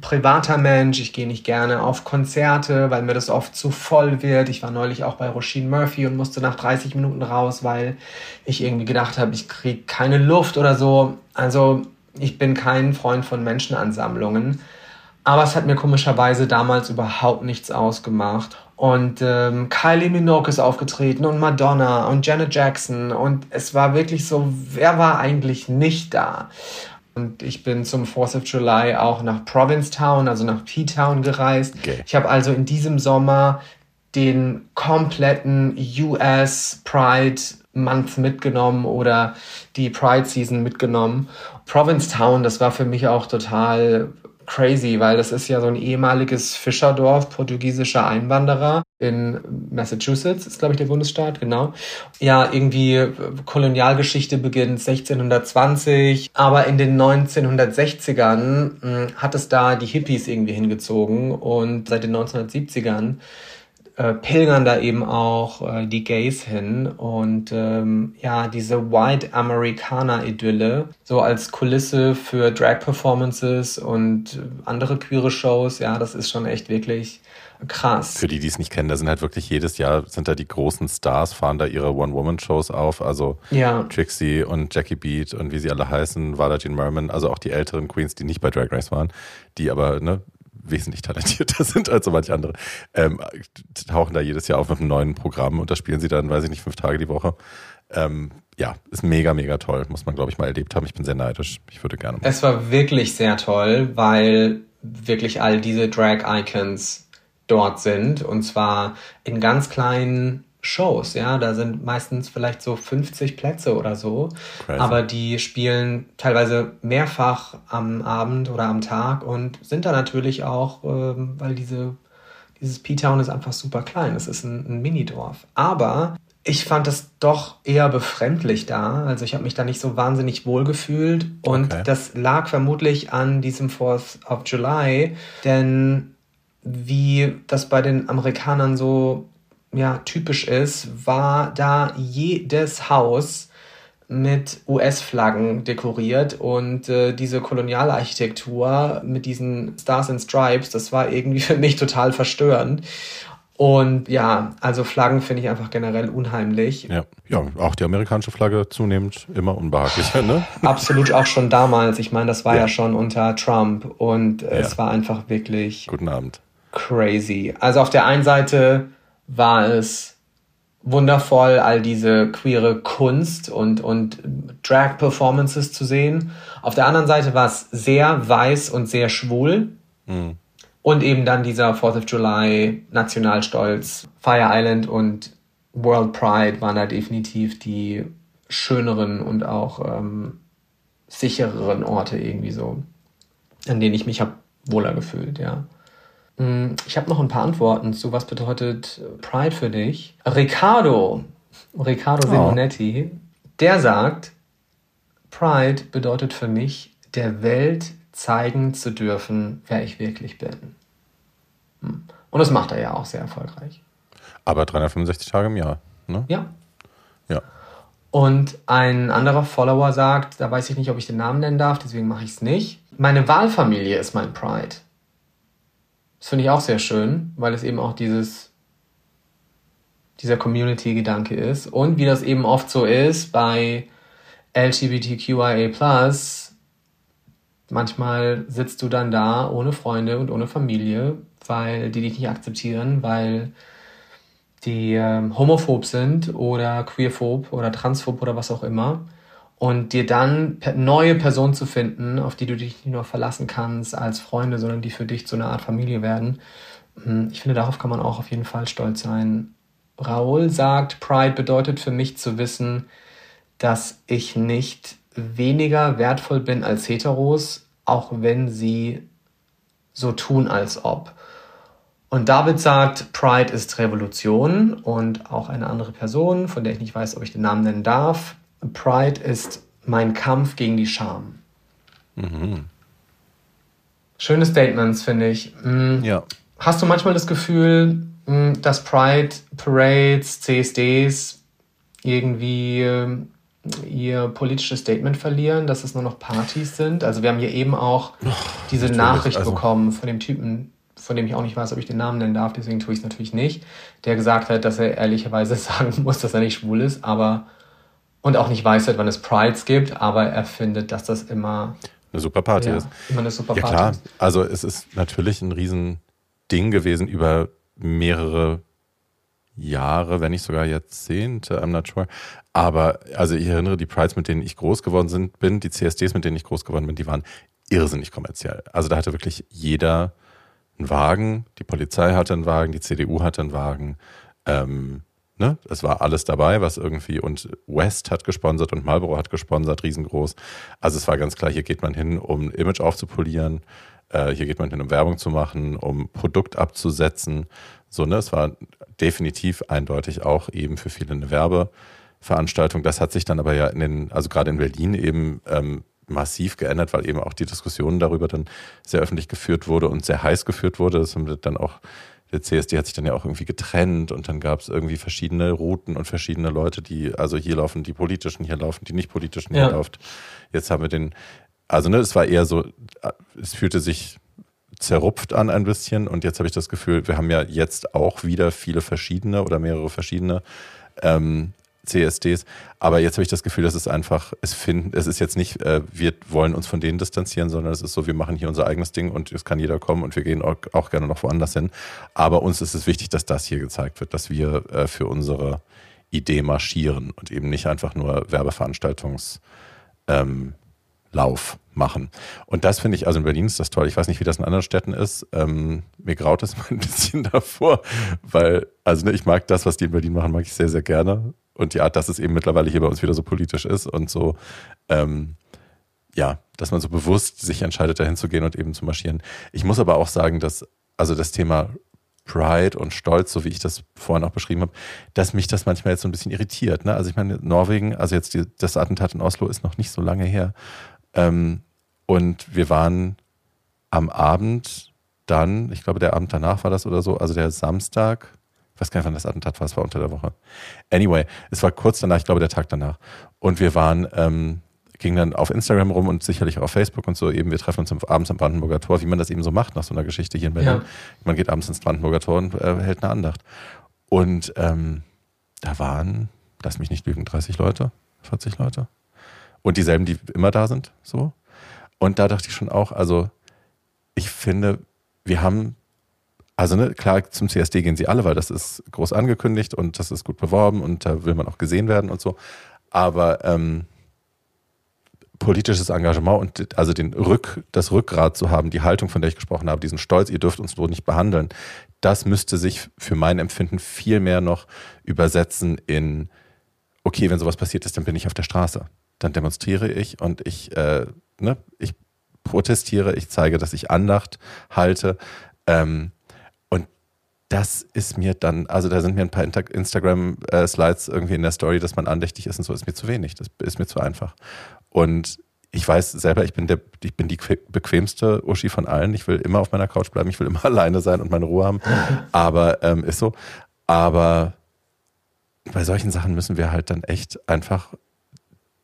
privater Mensch. Ich gehe nicht gerne auf Konzerte, weil mir das oft zu voll wird. Ich war neulich auch bei Roisin Murphy und musste nach 30 Minuten raus, weil ich irgendwie gedacht habe, ich kriege keine Luft oder so. Also ich bin kein Freund von Menschenansammlungen. Aber es hat mir komischerweise damals überhaupt nichts ausgemacht. Und ähm, Kylie Minogue ist aufgetreten und Madonna und Janet Jackson. Und es war wirklich so, wer war eigentlich nicht da? Und ich bin zum 4th of July auch nach Provincetown, also nach P-Town gereist. Okay. Ich habe also in diesem Sommer den kompletten US Pride Month mitgenommen oder die Pride Season mitgenommen. Provincetown, das war für mich auch total crazy, weil das ist ja so ein ehemaliges Fischerdorf portugiesischer Einwanderer in Massachusetts, ist glaube ich der Bundesstaat, genau. Ja, irgendwie Kolonialgeschichte beginnt 1620, aber in den 1960ern mh, hm, hat es da die Hippies irgendwie hingezogen und seit den 1970ern äh, pilgern da eben auch äh, die Gays hin und ähm, ja, diese White Americana-Idylle, so als Kulisse für Drag-Performances und andere queere Shows, ja, das ist schon echt wirklich krass. Für die, die es nicht kennen, da sind halt wirklich jedes Jahr sind da die großen Stars, fahren da ihre One-Woman-Shows auf. Also ja. Trixie und Jackie Beat und wie sie alle heißen, Vala Jean Merman, also auch die älteren Queens, die nicht bei Drag Race waren, die aber ne, wesentlich talentierter sind als so manche andere, ähm, tauchen da jedes Jahr auf mit einem neuen Programm und da spielen sie dann, weiß ich nicht, fünf Tage die Woche. Ähm, ja, ist mega, mega toll. Muss man, glaube ich, mal erlebt haben. Ich bin sehr neidisch. Ich würde gerne. Es war wirklich sehr toll, weil wirklich all diese Drag-Icons dort sind und zwar in ganz kleinen Shows, ja, da sind meistens vielleicht so 50 Plätze oder so, Crazy. aber die spielen teilweise mehrfach am Abend oder am Tag und sind da natürlich auch, ähm, weil diese, dieses P-Town ist einfach super klein, es ist ein, ein Minidorf, aber ich fand es doch eher befremdlich da. Also ich habe mich da nicht so wahnsinnig wohl gefühlt. Und okay. das lag vermutlich an diesem 4th of July. Denn wie das bei den Amerikanern so ja, typisch ist, war da jedes Haus mit US-Flaggen dekoriert und äh, diese Kolonialarchitektur mit diesen Stars and Stripes, das war irgendwie für mich total verstörend. Und ja, also Flaggen finde ich einfach generell unheimlich. Ja. ja, auch die amerikanische Flagge zunehmend immer unbehaglicher, ne? Absolut, auch schon damals. Ich meine, das war ja, ja schon unter Trump und ja. es war einfach wirklich. Guten Abend. Crazy. Also auf der einen Seite war es wundervoll, all diese queere Kunst und, und Drag-Performances zu sehen. Auf der anderen Seite war es sehr weiß und sehr schwul. Mhm. Und eben dann dieser 4th of July, Nationalstolz, Fire Island und World Pride waren da definitiv die schöneren und auch ähm, sichereren Orte irgendwie so, an denen ich mich habe wohler gefühlt, ja. Hm, ich habe noch ein paar Antworten zu, was bedeutet Pride für dich. Ricardo, Ricardo oh. Simonetti, der sagt, Pride bedeutet für mich, der Welt zeigen zu dürfen, wer ich wirklich bin. Hm. Und das macht er ja auch sehr erfolgreich. Aber 365 Tage im Jahr, ne? Ja. Ja. Und ein anderer Follower sagt, da weiß ich nicht, ob ich den Namen nennen darf, deswegen mache ich es nicht. Meine Wahlfamilie ist mein Pride. Das finde ich auch sehr schön, weil es eben auch dieses, dieser Community-Gedanke ist. Und wie das eben oft so ist bei LGBTQIA, manchmal sitzt du dann da ohne Freunde und ohne Familie, weil die dich nicht akzeptieren, weil die ähm, homophob sind oder queerphob oder transphob oder was auch immer und dir dann neue Personen zu finden, auf die du dich nicht nur verlassen kannst als Freunde, sondern die für dich zu einer Art Familie werden. Hm, ich finde, darauf kann man auch auf jeden Fall stolz sein. Raoul sagt, Pride bedeutet für mich zu wissen, dass ich nicht weniger wertvoll bin als Heteros, auch wenn sie so tun, als ob. Und David sagt, Pride ist Revolution und auch eine andere Person, von der ich nicht weiß, ob ich den Namen nennen darf, Pride ist mein Kampf gegen die Scham. Mhm. Schöne Statements, finde ich. Mhm. Ja. Hast du manchmal das Gefühl, hm, dass Pride Parades, CSDs irgendwie ähm, ihr politisches Statement verlieren, dass es nur noch Partys sind? Also wir haben hier eben auch diese Nachricht also. bekommen von dem Typen, von dem ich auch nicht weiß, ob ich den Namen nennen darf, deswegen tue ich es natürlich nicht, der gesagt hat, dass er ehrlicherweise sagen muss, dass er nicht schwul ist, aber und auch nicht weiß halt, wann es Prides gibt, aber er findet, dass das immer eine super Party ja, ist. Immer eine super ja, Party klar. Ist. Also es ist natürlich ein Riesending gewesen über mehrere Jahre, wenn nicht sogar Jahrzehnte, I'm not sure. Aber also ich erinnere, die Prides, mit denen ich groß geworden sind, bin, die CSDs, mit denen ich groß geworden bin, die waren irrsinnig kommerziell. Also da hatte wirklich jeder einen Wagen, die Polizei hatte einen Wagen, die CDU hatte einen Wagen. Ähm, Ne? Es war alles dabei, was irgendwie, und West hat gesponsert und Marlboro hat gesponsert, riesengroß. Also es war ganz klar, hier geht man hin, um Image aufzupolieren, äh, hier geht man hin, um Werbung zu machen, um Produkt abzusetzen. So, ne? Es war definitiv eindeutig auch eben für viele eine Werbeveranstaltung. Das hat sich dann aber ja in den, also gerade in Berlin eben ähm, massiv geändert, weil eben auch die Diskussion darüber dann sehr öffentlich geführt wurde und sehr heiß geführt wurde. Das haben wir dann auch der CSD hat sich dann ja auch irgendwie getrennt und dann gab es irgendwie verschiedene Routen und verschiedene Leute, die, also hier laufen die politischen, hier laufen die nicht politischen, hier Ja. läuft. Jetzt haben wir den, also ne, es war eher so, es fühlte sich zerrupft an ein bisschen und jetzt habe ich das Gefühl, wir haben ja jetzt auch wieder viele verschiedene oder mehrere verschiedene ähm, CSDs, aber jetzt habe ich das Gefühl, dass es einfach, es finden, es ist jetzt nicht, äh, wir wollen uns von denen distanzieren, sondern es ist so, wir machen hier unser eigenes Ding und es kann jeder kommen und wir gehen auch, auch gerne noch woanders hin. Aber uns ist es wichtig, dass das hier gezeigt wird, dass wir äh, für unsere Idee marschieren und eben nicht einfach nur Werbeveranstaltungs ähm, machen. Und das finde ich, also in Berlin ist das toll. Ich weiß nicht, wie das in anderen Städten ist. Ähm, mir graut es mal ein bisschen davor, weil, also ne, ich mag das, was die in Berlin machen, mag ich sehr, sehr gerne. Und die Art, dass es eben mittlerweile hier bei uns wieder so politisch ist und so, ähm, ja, dass man so bewusst sich entscheidet, dahin zu gehen und eben zu marschieren. Ich muss aber auch sagen, dass, also das Thema Pride und Stolz, so wie ich das vorhin auch beschrieben habe, dass mich das manchmal jetzt so ein bisschen irritiert. Ne? Also ich meine, Norwegen, also jetzt die, das Attentat in Oslo ist noch nicht so lange her. Ähm, und wir waren am Abend dann, ich glaube, der Abend danach war das oder so, also der Samstag, ich weiß gar nicht, wann das Attentat war, es war unter der Woche. Anyway, es war kurz danach, ich glaube, der Tag danach. Und wir waren, ähm, gingen dann auf Instagram rum und sicherlich auch auf Facebook und so eben, wir treffen uns am- abends am Brandenburger Tor, wie man das eben so macht nach so einer Geschichte hier in Berlin. Ja. Man geht abends ins Brandenburger Tor und äh, hält eine Andacht. Und ähm, da waren, lass mich nicht lügen, 30 Leute, 40 Leute. Und dieselben, die immer da sind, so. Und da dachte ich schon auch, also ich finde, wir haben, also ne, klar, zum CSD gehen sie alle, weil das ist groß angekündigt und das ist gut beworben und da will man auch gesehen werden und so. Aber ähm, politisches Engagement und also den Rück, das Rückgrat zu haben, die Haltung, von der ich gesprochen habe, diesen Stolz, ihr dürft uns so nicht behandeln, das müsste sich für mein Empfinden viel mehr noch übersetzen in, okay, wenn sowas passiert ist, dann bin ich auf der Straße. Dann demonstriere ich und ich, äh, ne, ich protestiere, ich zeige, dass ich Andacht halte. Ähm, das ist mir dann, also da sind mir ein paar Instagram-Slides irgendwie in der Story, dass man andächtig ist und so, ist mir zu wenig. Das ist mir zu einfach. Und ich weiß selber, ich bin der, ich bin die que- bequemste Uschi von allen. Ich will immer auf meiner Couch bleiben, ich will immer alleine sein und meine Ruhe haben. Aber ähm, ist so. Aber bei solchen Sachen müssen wir halt dann echt einfach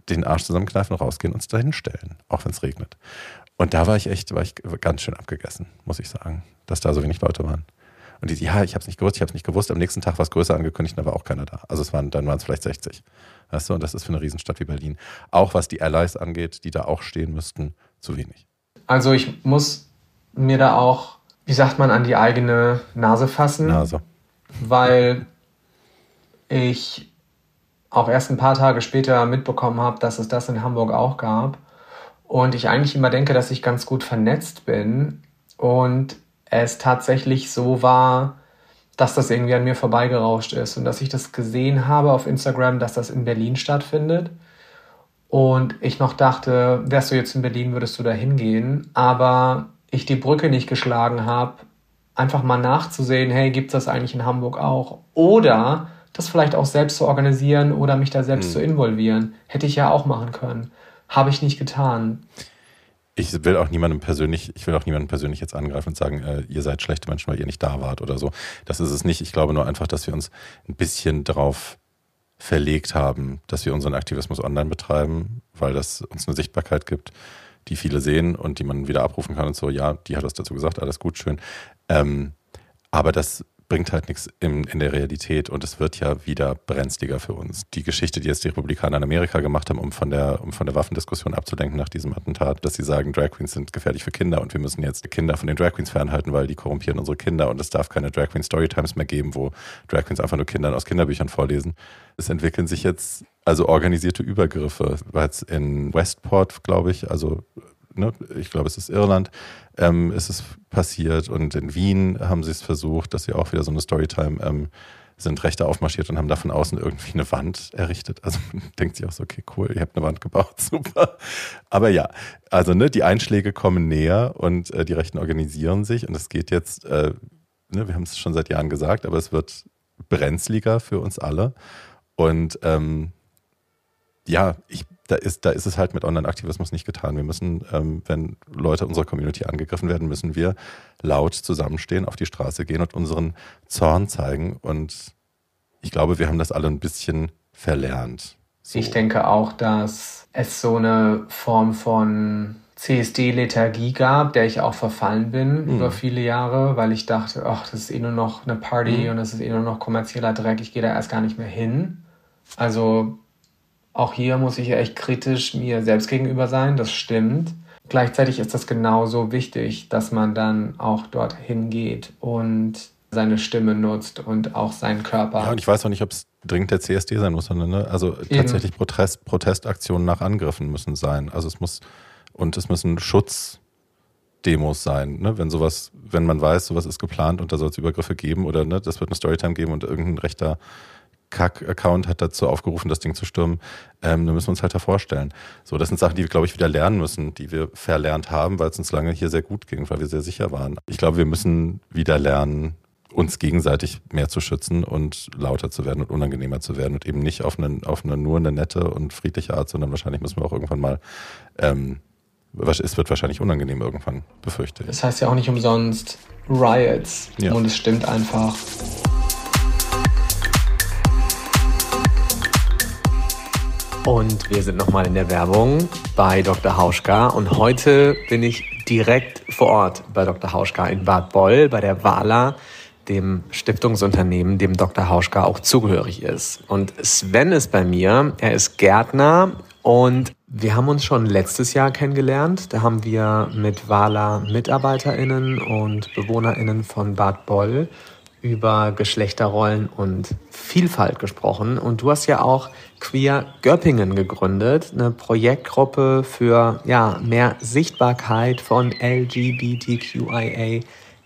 den Arsch zusammenkneifen, rausgehen und uns dahin stellen, auch wenn es regnet. Und da war ich echt, war ich ganz schön abgegessen, muss ich sagen, dass da so wenig Leute waren. Und die, ja, ich habe es nicht gewusst, ich habe es nicht gewusst. Am nächsten Tag war es größer angekündigt, da war auch keiner da. Also es waren, dann waren es vielleicht 60. Weißt du, und das ist für eine Riesenstadt wie Berlin. Auch was die Allies angeht, die da auch stehen müssten, zu wenig. Also ich muss mir da auch, wie sagt man, an die eigene Nase fassen, Nase. weil ich auch erst ein paar Tage später mitbekommen habe, dass es das in Hamburg auch gab. Und ich eigentlich immer denke, dass ich ganz gut vernetzt bin und es tatsächlich so war, dass das irgendwie an mir vorbeigerauscht ist und dass ich das gesehen habe auf Instagram, dass das in Berlin stattfindet. Und ich noch dachte, wärst du jetzt in Berlin, würdest du da hingehen. Aber ich die Brücke nicht geschlagen habe, einfach mal nachzusehen, hey, gibt es das eigentlich in Hamburg auch? Oder das vielleicht auch selbst zu organisieren oder mich da selbst zu involvieren. Hätte ich ja auch machen können. Habe ich nicht getan. Ich will auch niemandem persönlich, ich will auch niemandem persönlich jetzt angreifen und sagen, äh, ihr seid schlechte Menschen, weil ihr nicht da wart oder so. Das ist es nicht. Ich glaube nur einfach, dass wir uns ein bisschen darauf verlegt haben, dass wir unseren Aktivismus online betreiben, weil das uns eine Sichtbarkeit gibt, die viele sehen und die man wieder abrufen kann und so, ja, die hat was dazu gesagt, alles gut, schön. Ähm, aber das bringt halt nichts in, in der Realität und es wird ja wieder brenzliger für uns. Die Geschichte, die jetzt die Republikaner in Amerika gemacht haben, um von der, um von der Waffendiskussion abzulenken nach diesem Attentat, dass sie sagen, Drag Queens sind gefährlich für Kinder und wir müssen jetzt Kinder von den Drag Queens fernhalten, weil die korrumpieren unsere Kinder und es darf keine Drag Queen Storytimes mehr geben, wo Drag Queens einfach nur Kindern aus Kinderbüchern vorlesen. Es entwickeln sich jetzt also organisierte Übergriffe, weil es in Westport, glaube ich, also ne, ich glaube, es ist Irland, ähm, ist es passiert und in Wien haben sie es versucht, dass sie auch wieder so eine Storytime ähm, sind Rechte aufmarschiert und haben da von außen irgendwie eine Wand errichtet. Also man denkt sich auch so, okay, cool, ihr habt eine Wand gebaut, super. Aber ja, also ne, die Einschläge kommen näher und äh, die Rechten organisieren sich und es geht jetzt, äh, ne, wir haben es schon seit Jahren gesagt, aber es wird brenzliger für uns alle. Und ähm, ja, ich, da ist, da ist es halt mit Online-Aktivismus nicht getan. Wir müssen, ähm, wenn Leute unserer Community angegriffen werden, müssen wir laut zusammenstehen, auf die Straße gehen und unseren Zorn zeigen. Und ich glaube, wir haben das alle ein bisschen verlernt. So. Ich denke auch, dass es so eine Form von CSD-Lethargie gab, der ich auch verfallen bin mhm. über viele Jahre, weil ich dachte, ach, das ist eh nur noch eine Party mhm. und das ist eh nur noch kommerzieller Dreck, ich gehe da erst gar nicht mehr hin. Also auch hier muss ich ja echt kritisch mir selbst gegenüber sein, das stimmt. Gleichzeitig ist das genauso wichtig, dass man dann auch dorthin geht und seine Stimme nutzt und auch seinen Körper. Ja, und ich weiß auch nicht, ob es dringend der CSD sein muss, sondern ne? also Eben. tatsächlich Protest, Protestaktionen nach Angriffen müssen sein. Also es muss und es müssen Schutzdemos sein, ne? wenn sowas, wenn man weiß, sowas ist geplant und da soll es Übergriffe geben oder ne, das wird eine Storytime geben und irgendein rechter Kack-Account hat dazu aufgerufen, das Ding zu stürmen, ähm, dann müssen wir uns halt hervorstellen. So, das sind Sachen, die wir, glaube ich, wieder lernen müssen, die wir verlernt haben, weil es uns lange hier sehr gut ging, weil wir sehr sicher waren. Ich glaube, wir müssen wieder lernen, uns gegenseitig mehr zu schützen und lauter zu werden und unangenehmer zu werden und eben nicht auf eine, auf eine nur eine nette und friedliche Art, sondern wahrscheinlich müssen wir auch irgendwann mal ähm, es wird wahrscheinlich unangenehm irgendwann, befürchte ich. Das heißt ja auch nicht umsonst Riots. Ja. Und es stimmt einfach. Und wir sind nochmal in der Werbung bei Dr. Hauschka. Und heute bin ich direkt vor Ort bei Dr. Hauschka in Bad Boll, bei der WALA, dem Stiftungsunternehmen, dem Dr. Hauschka auch zugehörig ist. Und Sven ist bei mir. Er ist Gärtner und wir haben uns schon letztes Jahr kennengelernt. Da haben wir mit Wala MitarbeiterInnen und BewohnerInnen von Bad Boll über Geschlechterrollen und Vielfalt gesprochen. Und du hast ja auch Queer Göppingen gegründet, eine Projektgruppe für ja, mehr Sichtbarkeit von LGBTQIA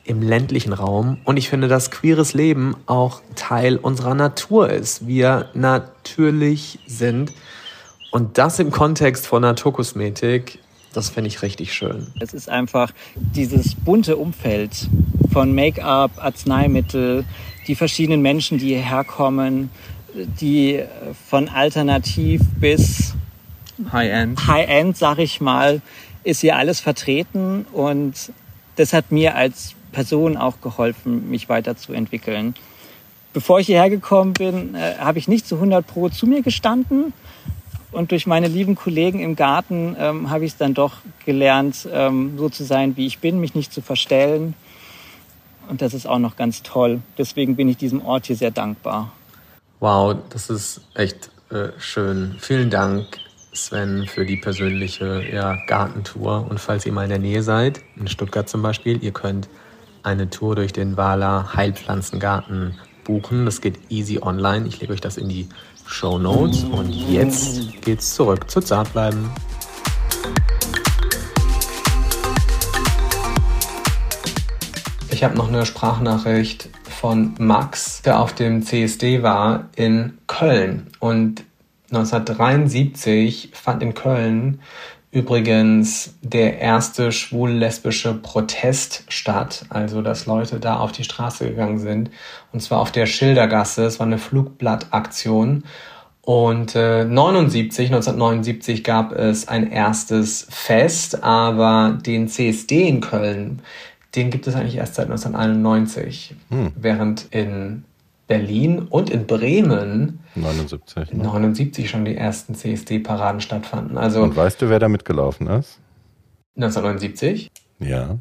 im ländlichen Raum. Und ich finde, dass queeres Leben auch Teil unserer Natur ist. Wir natürlich sind und das im Kontext von Naturkosmetik, das finde ich richtig schön. Es ist einfach dieses bunte Umfeld von Make-up, Arzneimittel, die verschiedenen Menschen, die hierher kommen, die von alternativ bis High-End, High-End, sag ich mal, ist hier alles vertreten und das hat mir als Person auch geholfen, mich weiterzuentwickeln. Bevor ich hierher gekommen bin, äh, habe ich nicht zu 100 Pro zu mir gestanden, und durch meine lieben Kollegen im Garten ähm, habe ich es dann doch gelernt, ähm, so zu sein, wie ich bin, mich nicht zu verstellen. Und das ist auch noch ganz toll. Deswegen bin ich diesem Ort hier sehr dankbar. Wow, das ist echt äh, schön. Vielen Dank, Sven, für die persönliche ja, Gartentour. Und falls ihr mal in der Nähe seid, in Stuttgart zum Beispiel, ihr könnt eine Tour durch den Wala Heilpflanzengarten buchen. Das geht easy online. Ich lege euch das in die Show Notes. Und jetzt geht's zurück zu Zartbleiben. Ich habe noch eine Sprachnachricht von Max, der auf dem CSD war in Köln. Und 1973 fand in Köln übrigens der erste schwul-lesbische Protest statt, also dass Leute da auf die Straße gegangen sind, und zwar auf der Schildergasse. Es war eine Flugblattaktion. Und äh, 79, 1979 gab es ein erstes Fest, aber den CSD in Köln, den gibt es eigentlich erst seit 1991, hm. während in Berlin und in Bremen 79, ne? 79 schon die ersten CSD-Paraden stattfanden. Also, und weißt du, wer da mitgelaufen ist? 1979? Ja.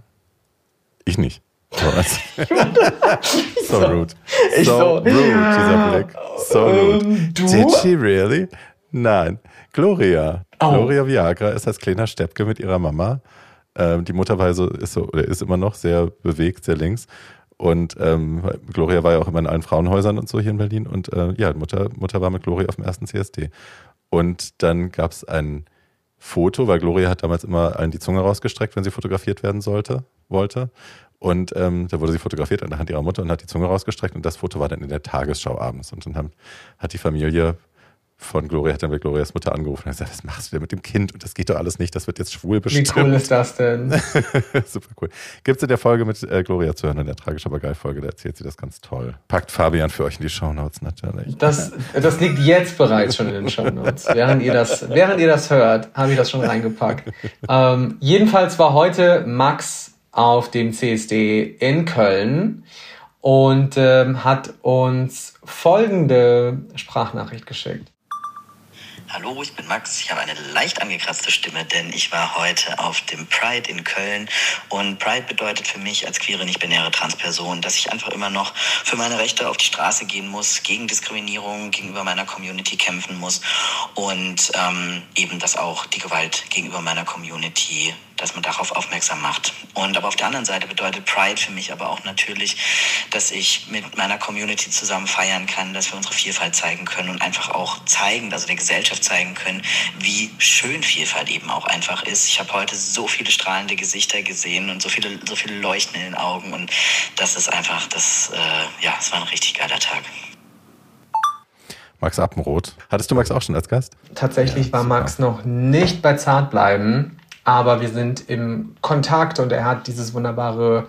Ich nicht. so rude. So, so rude, dieser Blick. So rude. Du? Did she really? Nein. Gloria. Oh. Gloria Viagra ist als kleiner Steppke mit ihrer Mama. Ähm, die Mutter war so, ist so, oder ist immer noch sehr bewegt, sehr links. Und ähm, Gloria war ja auch immer in allen Frauenhäusern und so hier in Berlin. Und äh, ja, Mutter, Mutter war mit Gloria auf dem ersten CSD. Und dann gab es ein Foto, weil Gloria hat damals immer allen die Zunge rausgestreckt, wenn sie fotografiert werden sollte, wollte. Und ähm, da wurde sie fotografiert an der Hand ihrer Mutter und hat die Zunge rausgestreckt. Und das Foto war dann in der Tagesschau abends. Und dann haben, hat die Familie von Gloria hat dann bei Glorias Mutter angerufen und gesagt, was machst du denn mit dem Kind? Und das geht doch alles nicht, das wird jetzt schwul Wie bestimmt. cool ist das denn? Super cool. Gibt es in der Folge mit äh, Gloria zu hören, in der Tragisch aber geil Folge, da erzählt sie das ganz toll. Packt Fabian für euch in die Shownotes natürlich. Das, das liegt jetzt bereits schon in den Shownotes. Während ihr das, während ihr das hört, habe ich das schon reingepackt. Ähm, jedenfalls war heute Max auf dem CSD in Köln und ähm, hat uns folgende Sprachnachricht geschickt. Hallo, ich bin Max. Ich habe eine leicht angekratzte Stimme, denn ich war heute auf dem Pride in Köln. Und Pride bedeutet für mich als queere, nicht-binäre Transperson, dass ich einfach immer noch für meine Rechte auf die Straße gehen muss, gegen Diskriminierung gegenüber meiner Community kämpfen muss und ähm, eben, dass auch die Gewalt gegenüber meiner Community dass man darauf aufmerksam macht. Und aber auf der anderen Seite bedeutet Pride für mich aber auch natürlich, dass ich mit meiner Community zusammen feiern kann, dass wir unsere Vielfalt zeigen können und einfach auch zeigen, also der Gesellschaft zeigen können, wie schön Vielfalt eben auch einfach ist. Ich habe heute so viele strahlende Gesichter gesehen und so viele, so viele Leuchten in den Augen und das ist einfach, das, äh, ja, es war ein richtig geiler Tag. Max Appenroth. Hattest du Max auch schon als Gast? Tatsächlich war Max noch nicht bei Zartbleiben, aber wir sind im Kontakt und er hat dieses wunderbare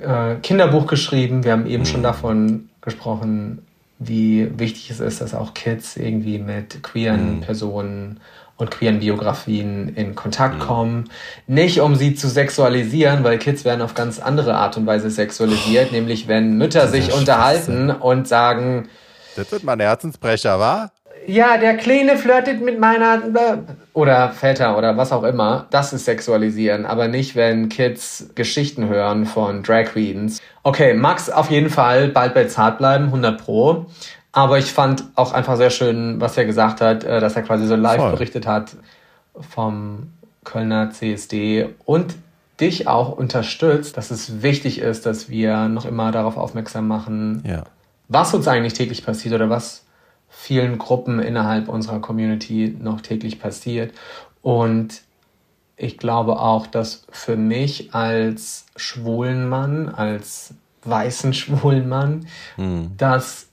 äh, Kinderbuch geschrieben. Wir haben eben schon davon gesprochen, wie wichtig es ist, dass auch Kids irgendwie mit queeren Personen und queeren Biografien in Kontakt kommen. Nicht um sie zu sexualisieren, weil Kids werden auf ganz andere Art und Weise sexualisiert, nämlich wenn Mütter sich unterhalten und sagen, Das wird mein Herzensbrecher, wa? Ja, der Kleine flirtet mit meiner oder Väter oder was auch immer. Das ist sexualisieren, aber nicht, wenn Kids Geschichten hören von Drag Queens. Okay, Max auf jeden Fall bald bei Zart bleiben, 100 pro. Aber ich fand auch einfach sehr schön, was er gesagt hat, äh, dass er quasi so live Voll. berichtet hat vom Kölner CSD und dich auch unterstützt, dass es wichtig ist, dass wir noch immer darauf aufmerksam machen, Ja. was uns eigentlich täglich passiert oder was vielen Gruppen innerhalb unserer Community noch täglich passiert. Und ich glaube auch, dass für mich als schwulen Mann, als weißen schwulen Mann, dass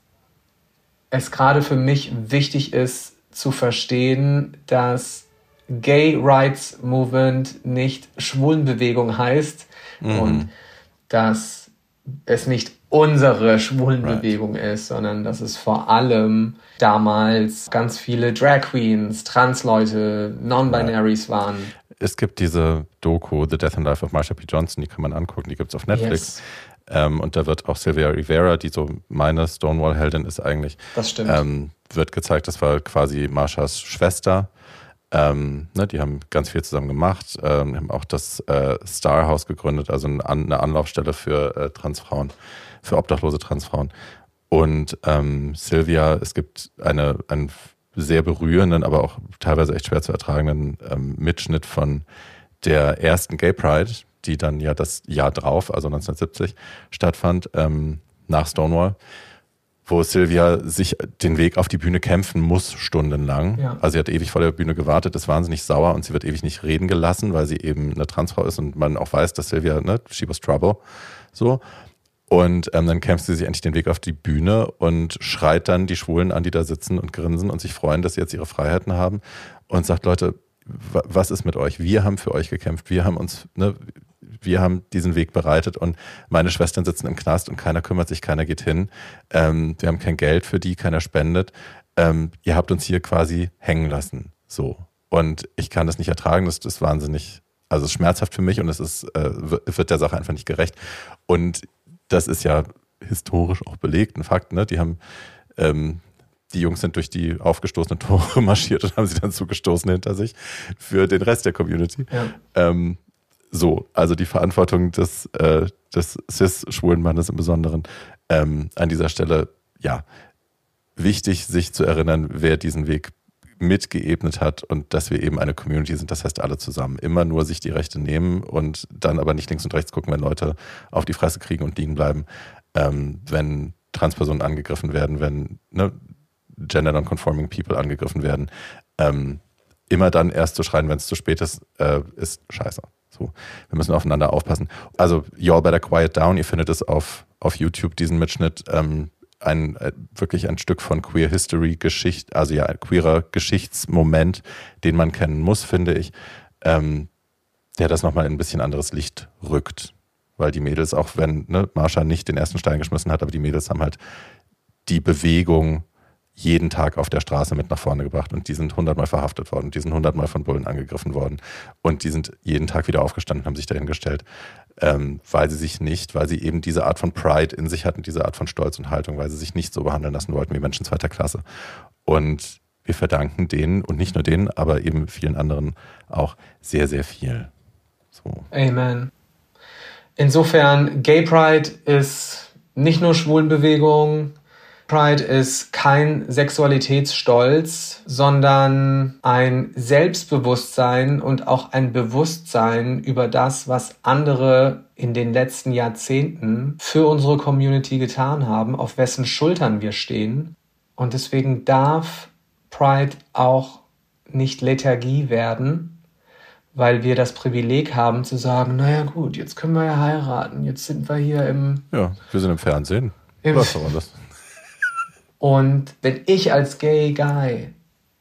es gerade für mich wichtig ist zu verstehen, dass Gay Rights Movement nicht Schwulenbewegung heißt und dass es nicht unsere Schwulenbewegung ist, sondern dass es vor allem damals ganz viele Drag Queens, Transleute, Non-Binaries waren. Es gibt diese Doku, The Death and Life of Marsha P. Johnson, die kann man angucken, die gibt es auf Netflix. Yes. Ähm, und da wird auch Sylvia Rivera, die so meine Stonewall-Heldin ist eigentlich, Das stimmt. ähm, wird gezeigt, das war quasi Marshas Schwester. Ähm, ne, die haben ganz viel zusammen gemacht, ähm, haben auch das äh, Star House gegründet, also eine, An eine Anlaufstelle für äh, Transfrauen, für obdachlose Transfrauen. Und ähm, Sylvia, es gibt eine, einen sehr berührenden, aber auch teilweise echt schwer zu ertragenden ähm, Mitschnitt von der ersten Gay Pride, die dann ja das Jahr drauf, also 1970, stattfand, ähm, nach Stonewall, wo Sylvia sich den Weg auf die Bühne kämpfen muss, stundenlang. Ja. Also sie hat ewig vor der Bühne gewartet, ist wahnsinnig sauer und sie wird ewig nicht reden gelassen, weil sie eben eine Transfrau ist und man auch weiß, dass Sylvia, ne, she was trouble. So. Und ähm, dann kämpft sie sich endlich den Weg auf die Bühne und schreit dann die Schwulen an, die da sitzen und grinsen und sich freuen, dass sie jetzt ihre Freiheiten haben und sagt, Leute, wa- was ist mit euch? Wir haben für euch gekämpft, wir haben uns, ne, wir haben diesen Weg bereitet und meine Schwestern sitzen im Knast und keiner kümmert sich, keiner geht hin. Ähm, wir haben kein Geld für die, keiner spendet. Ähm, ihr habt uns hier quasi hängen lassen. So. Und ich kann das nicht ertragen, das ist wahnsinnig, also es ist schmerzhaft für mich und es ist, äh, wird der Sache einfach nicht gerecht. Und das ist ja historisch auch belegt, ein Fakt, ne? Die haben, ähm, die Jungs sind durch die aufgestoßenen Tore marschiert und haben sie dann zugestoßen hinter sich für den Rest der Community. Ja. Ähm, so, also die Verantwortung des, äh, des cis-schwulen Mannes im Besonderen ähm, an dieser Stelle, ja, wichtig, sich zu erinnern, wer diesen Weg mitgeebnet hat und dass wir eben eine Community sind, das heißt alle zusammen. Immer nur sich die Rechte nehmen und dann aber nicht links und rechts gucken, wenn Leute auf die Fresse kriegen und liegen bleiben, ähm, wenn Transpersonen angegriffen werden, wenn ne, Gender Non-Conforming People angegriffen werden. Ähm, immer dann erst zu schreien, wenn es zu spät ist, äh, ist scheiße. So, wir müssen aufeinander aufpassen. Also, Y'all Better Quiet Down, ihr findet es auf, auf YouTube, diesen Mitschnitt. Ähm, ein äh, wirklich ein Stück von Queer History Geschichte, also ja, ein queerer Geschichtsmoment, den man kennen muss, finde ich, ähm, der das nochmal in ein bisschen anderes Licht rückt. Weil die Mädels, auch wenn ne, Marsha nicht den ersten Stein geschmissen hat, aber die Mädels haben halt die Bewegung jeden Tag auf der Straße mit nach vorne gebracht und die sind hundertmal verhaftet worden, die sind hundertmal von Bullen angegriffen worden und die sind jeden Tag wieder aufgestanden, haben sich dahingestellt, ähm, weil sie sich nicht, weil sie eben diese Art von Pride in sich hatten, diese Art von Stolz und Haltung, weil sie sich nicht so behandeln lassen wollten wie Menschen zweiter Klasse. Und wir verdanken denen und nicht nur denen, aber eben vielen anderen auch sehr, sehr viel. So. Amen. Insofern, Gay Pride ist nicht nur Schwulenbewegung, Pride ist kein Sexualitätsstolz, sondern ein Selbstbewusstsein und auch ein Bewusstsein über das, was andere in den letzten Jahrzehnten für unsere Community getan haben, auf wessen Schultern wir stehen. Und deswegen darf Pride auch nicht Lethargie werden, weil wir das Privileg haben zu sagen, naja gut, jetzt können wir ja heiraten, jetzt sind wir hier im... Ja, wir sind im Fernsehen. Im, Was soll das? Und wenn ich als Gay Guy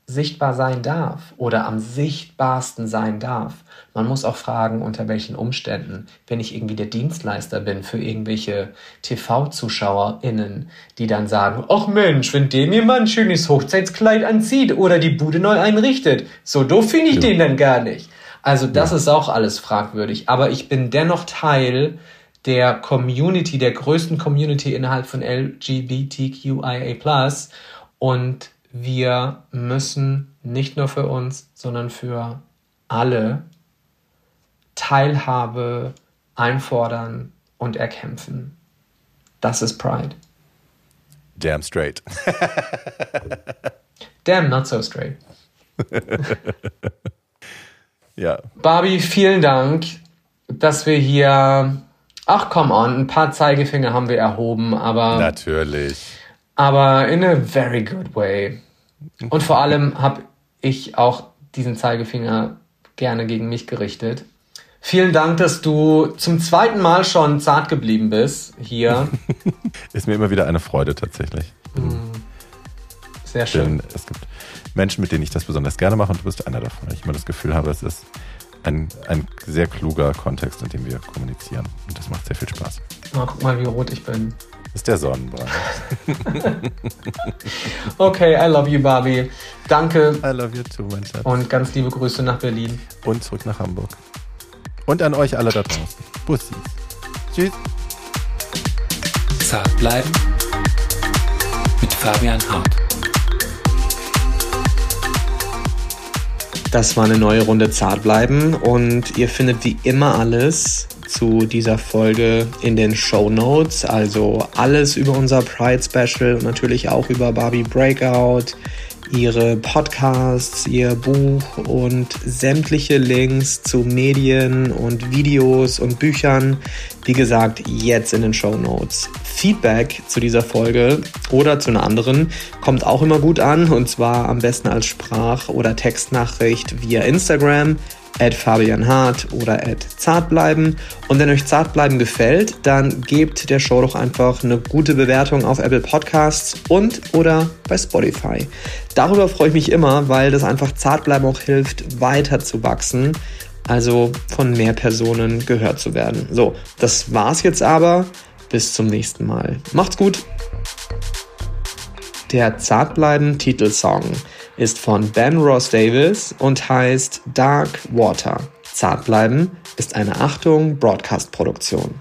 sichtbar sein darf oder am sichtbarsten sein darf, man muss auch fragen, unter welchen Umständen. Wenn ich irgendwie der Dienstleister bin für irgendwelche TV-ZuschauerInnen, die dann sagen, ach Mensch, wenn dem jemand ein schönes Hochzeitskleid anzieht oder die Bude neu einrichtet, so doof finde ich ja. den dann gar nicht. Also das ja. ist auch alles fragwürdig. Aber ich bin dennoch Teil der Community, der größten Community innerhalb von LGBTQIA+. Und wir müssen nicht nur für uns, sondern für alle Teilhabe einfordern und erkämpfen. Das ist Pride. Damn straight. Damn not so straight. ja. Barbie, vielen Dank, dass wir hier Ach, come on, ein paar Zeigefinger haben wir erhoben, aber. Natürlich. Aber in a very good way. Und vor allem habe ich auch diesen Zeigefinger gerne gegen mich gerichtet. Vielen Dank, dass du zum zweiten Mal schon zart geblieben bist hier. Ist mir immer wieder eine Freude tatsächlich. Mm. Sehr schön. Denn es gibt Menschen, mit denen ich das besonders gerne mache und du bist einer davon. Ich immer das Gefühl habe, es ist ein, ein sehr kluger Kontext, in dem wir kommunizieren. Und das macht sehr viel Spaß. Oh, guck mal, wie rot ich bin. Das ist der Sonnenbrand. okay, I love you, Barbie. Danke. I love you too, mein Schatz. Und ganz liebe Grüße nach Berlin. Und zurück nach Hamburg. Und an euch alle da draußen. Bussis. Tschüss. Zart bleiben mit Fabian Hart. Das war eine neue Runde Zart bleiben und ihr findet wie immer alles zu dieser Folge in den Show Notes. Also alles über unser Pride Special und natürlich auch über Barbie Breakout, ihre Podcasts, ihr Buch und sämtliche Links zu Medien und Videos und Büchern. Wie gesagt, jetzt in den Show Notes. Feedback zu dieser Folge oder zu einer anderen kommt auch immer gut an und zwar am besten als Sprach- oder Textnachricht via Instagram at Fabian Hart oder at Zartbleiben. Und wenn euch Zartbleiben gefällt, dann gebt der Show doch einfach eine gute Bewertung auf Apple Podcasts und oder bei Spotify. Darüber freue ich mich immer, weil das einfach Zartbleiben auch hilft, weiter zu wachsen. Also von mehr Personen gehört zu werden. So, das war's jetzt aber. Bis zum nächsten Mal. Macht's gut! Der Zartbleiben Titelsong ist von Ben Ross Davis und heißt Dark Water. Zart bleiben ist eine Achtung Broadcast Produktion.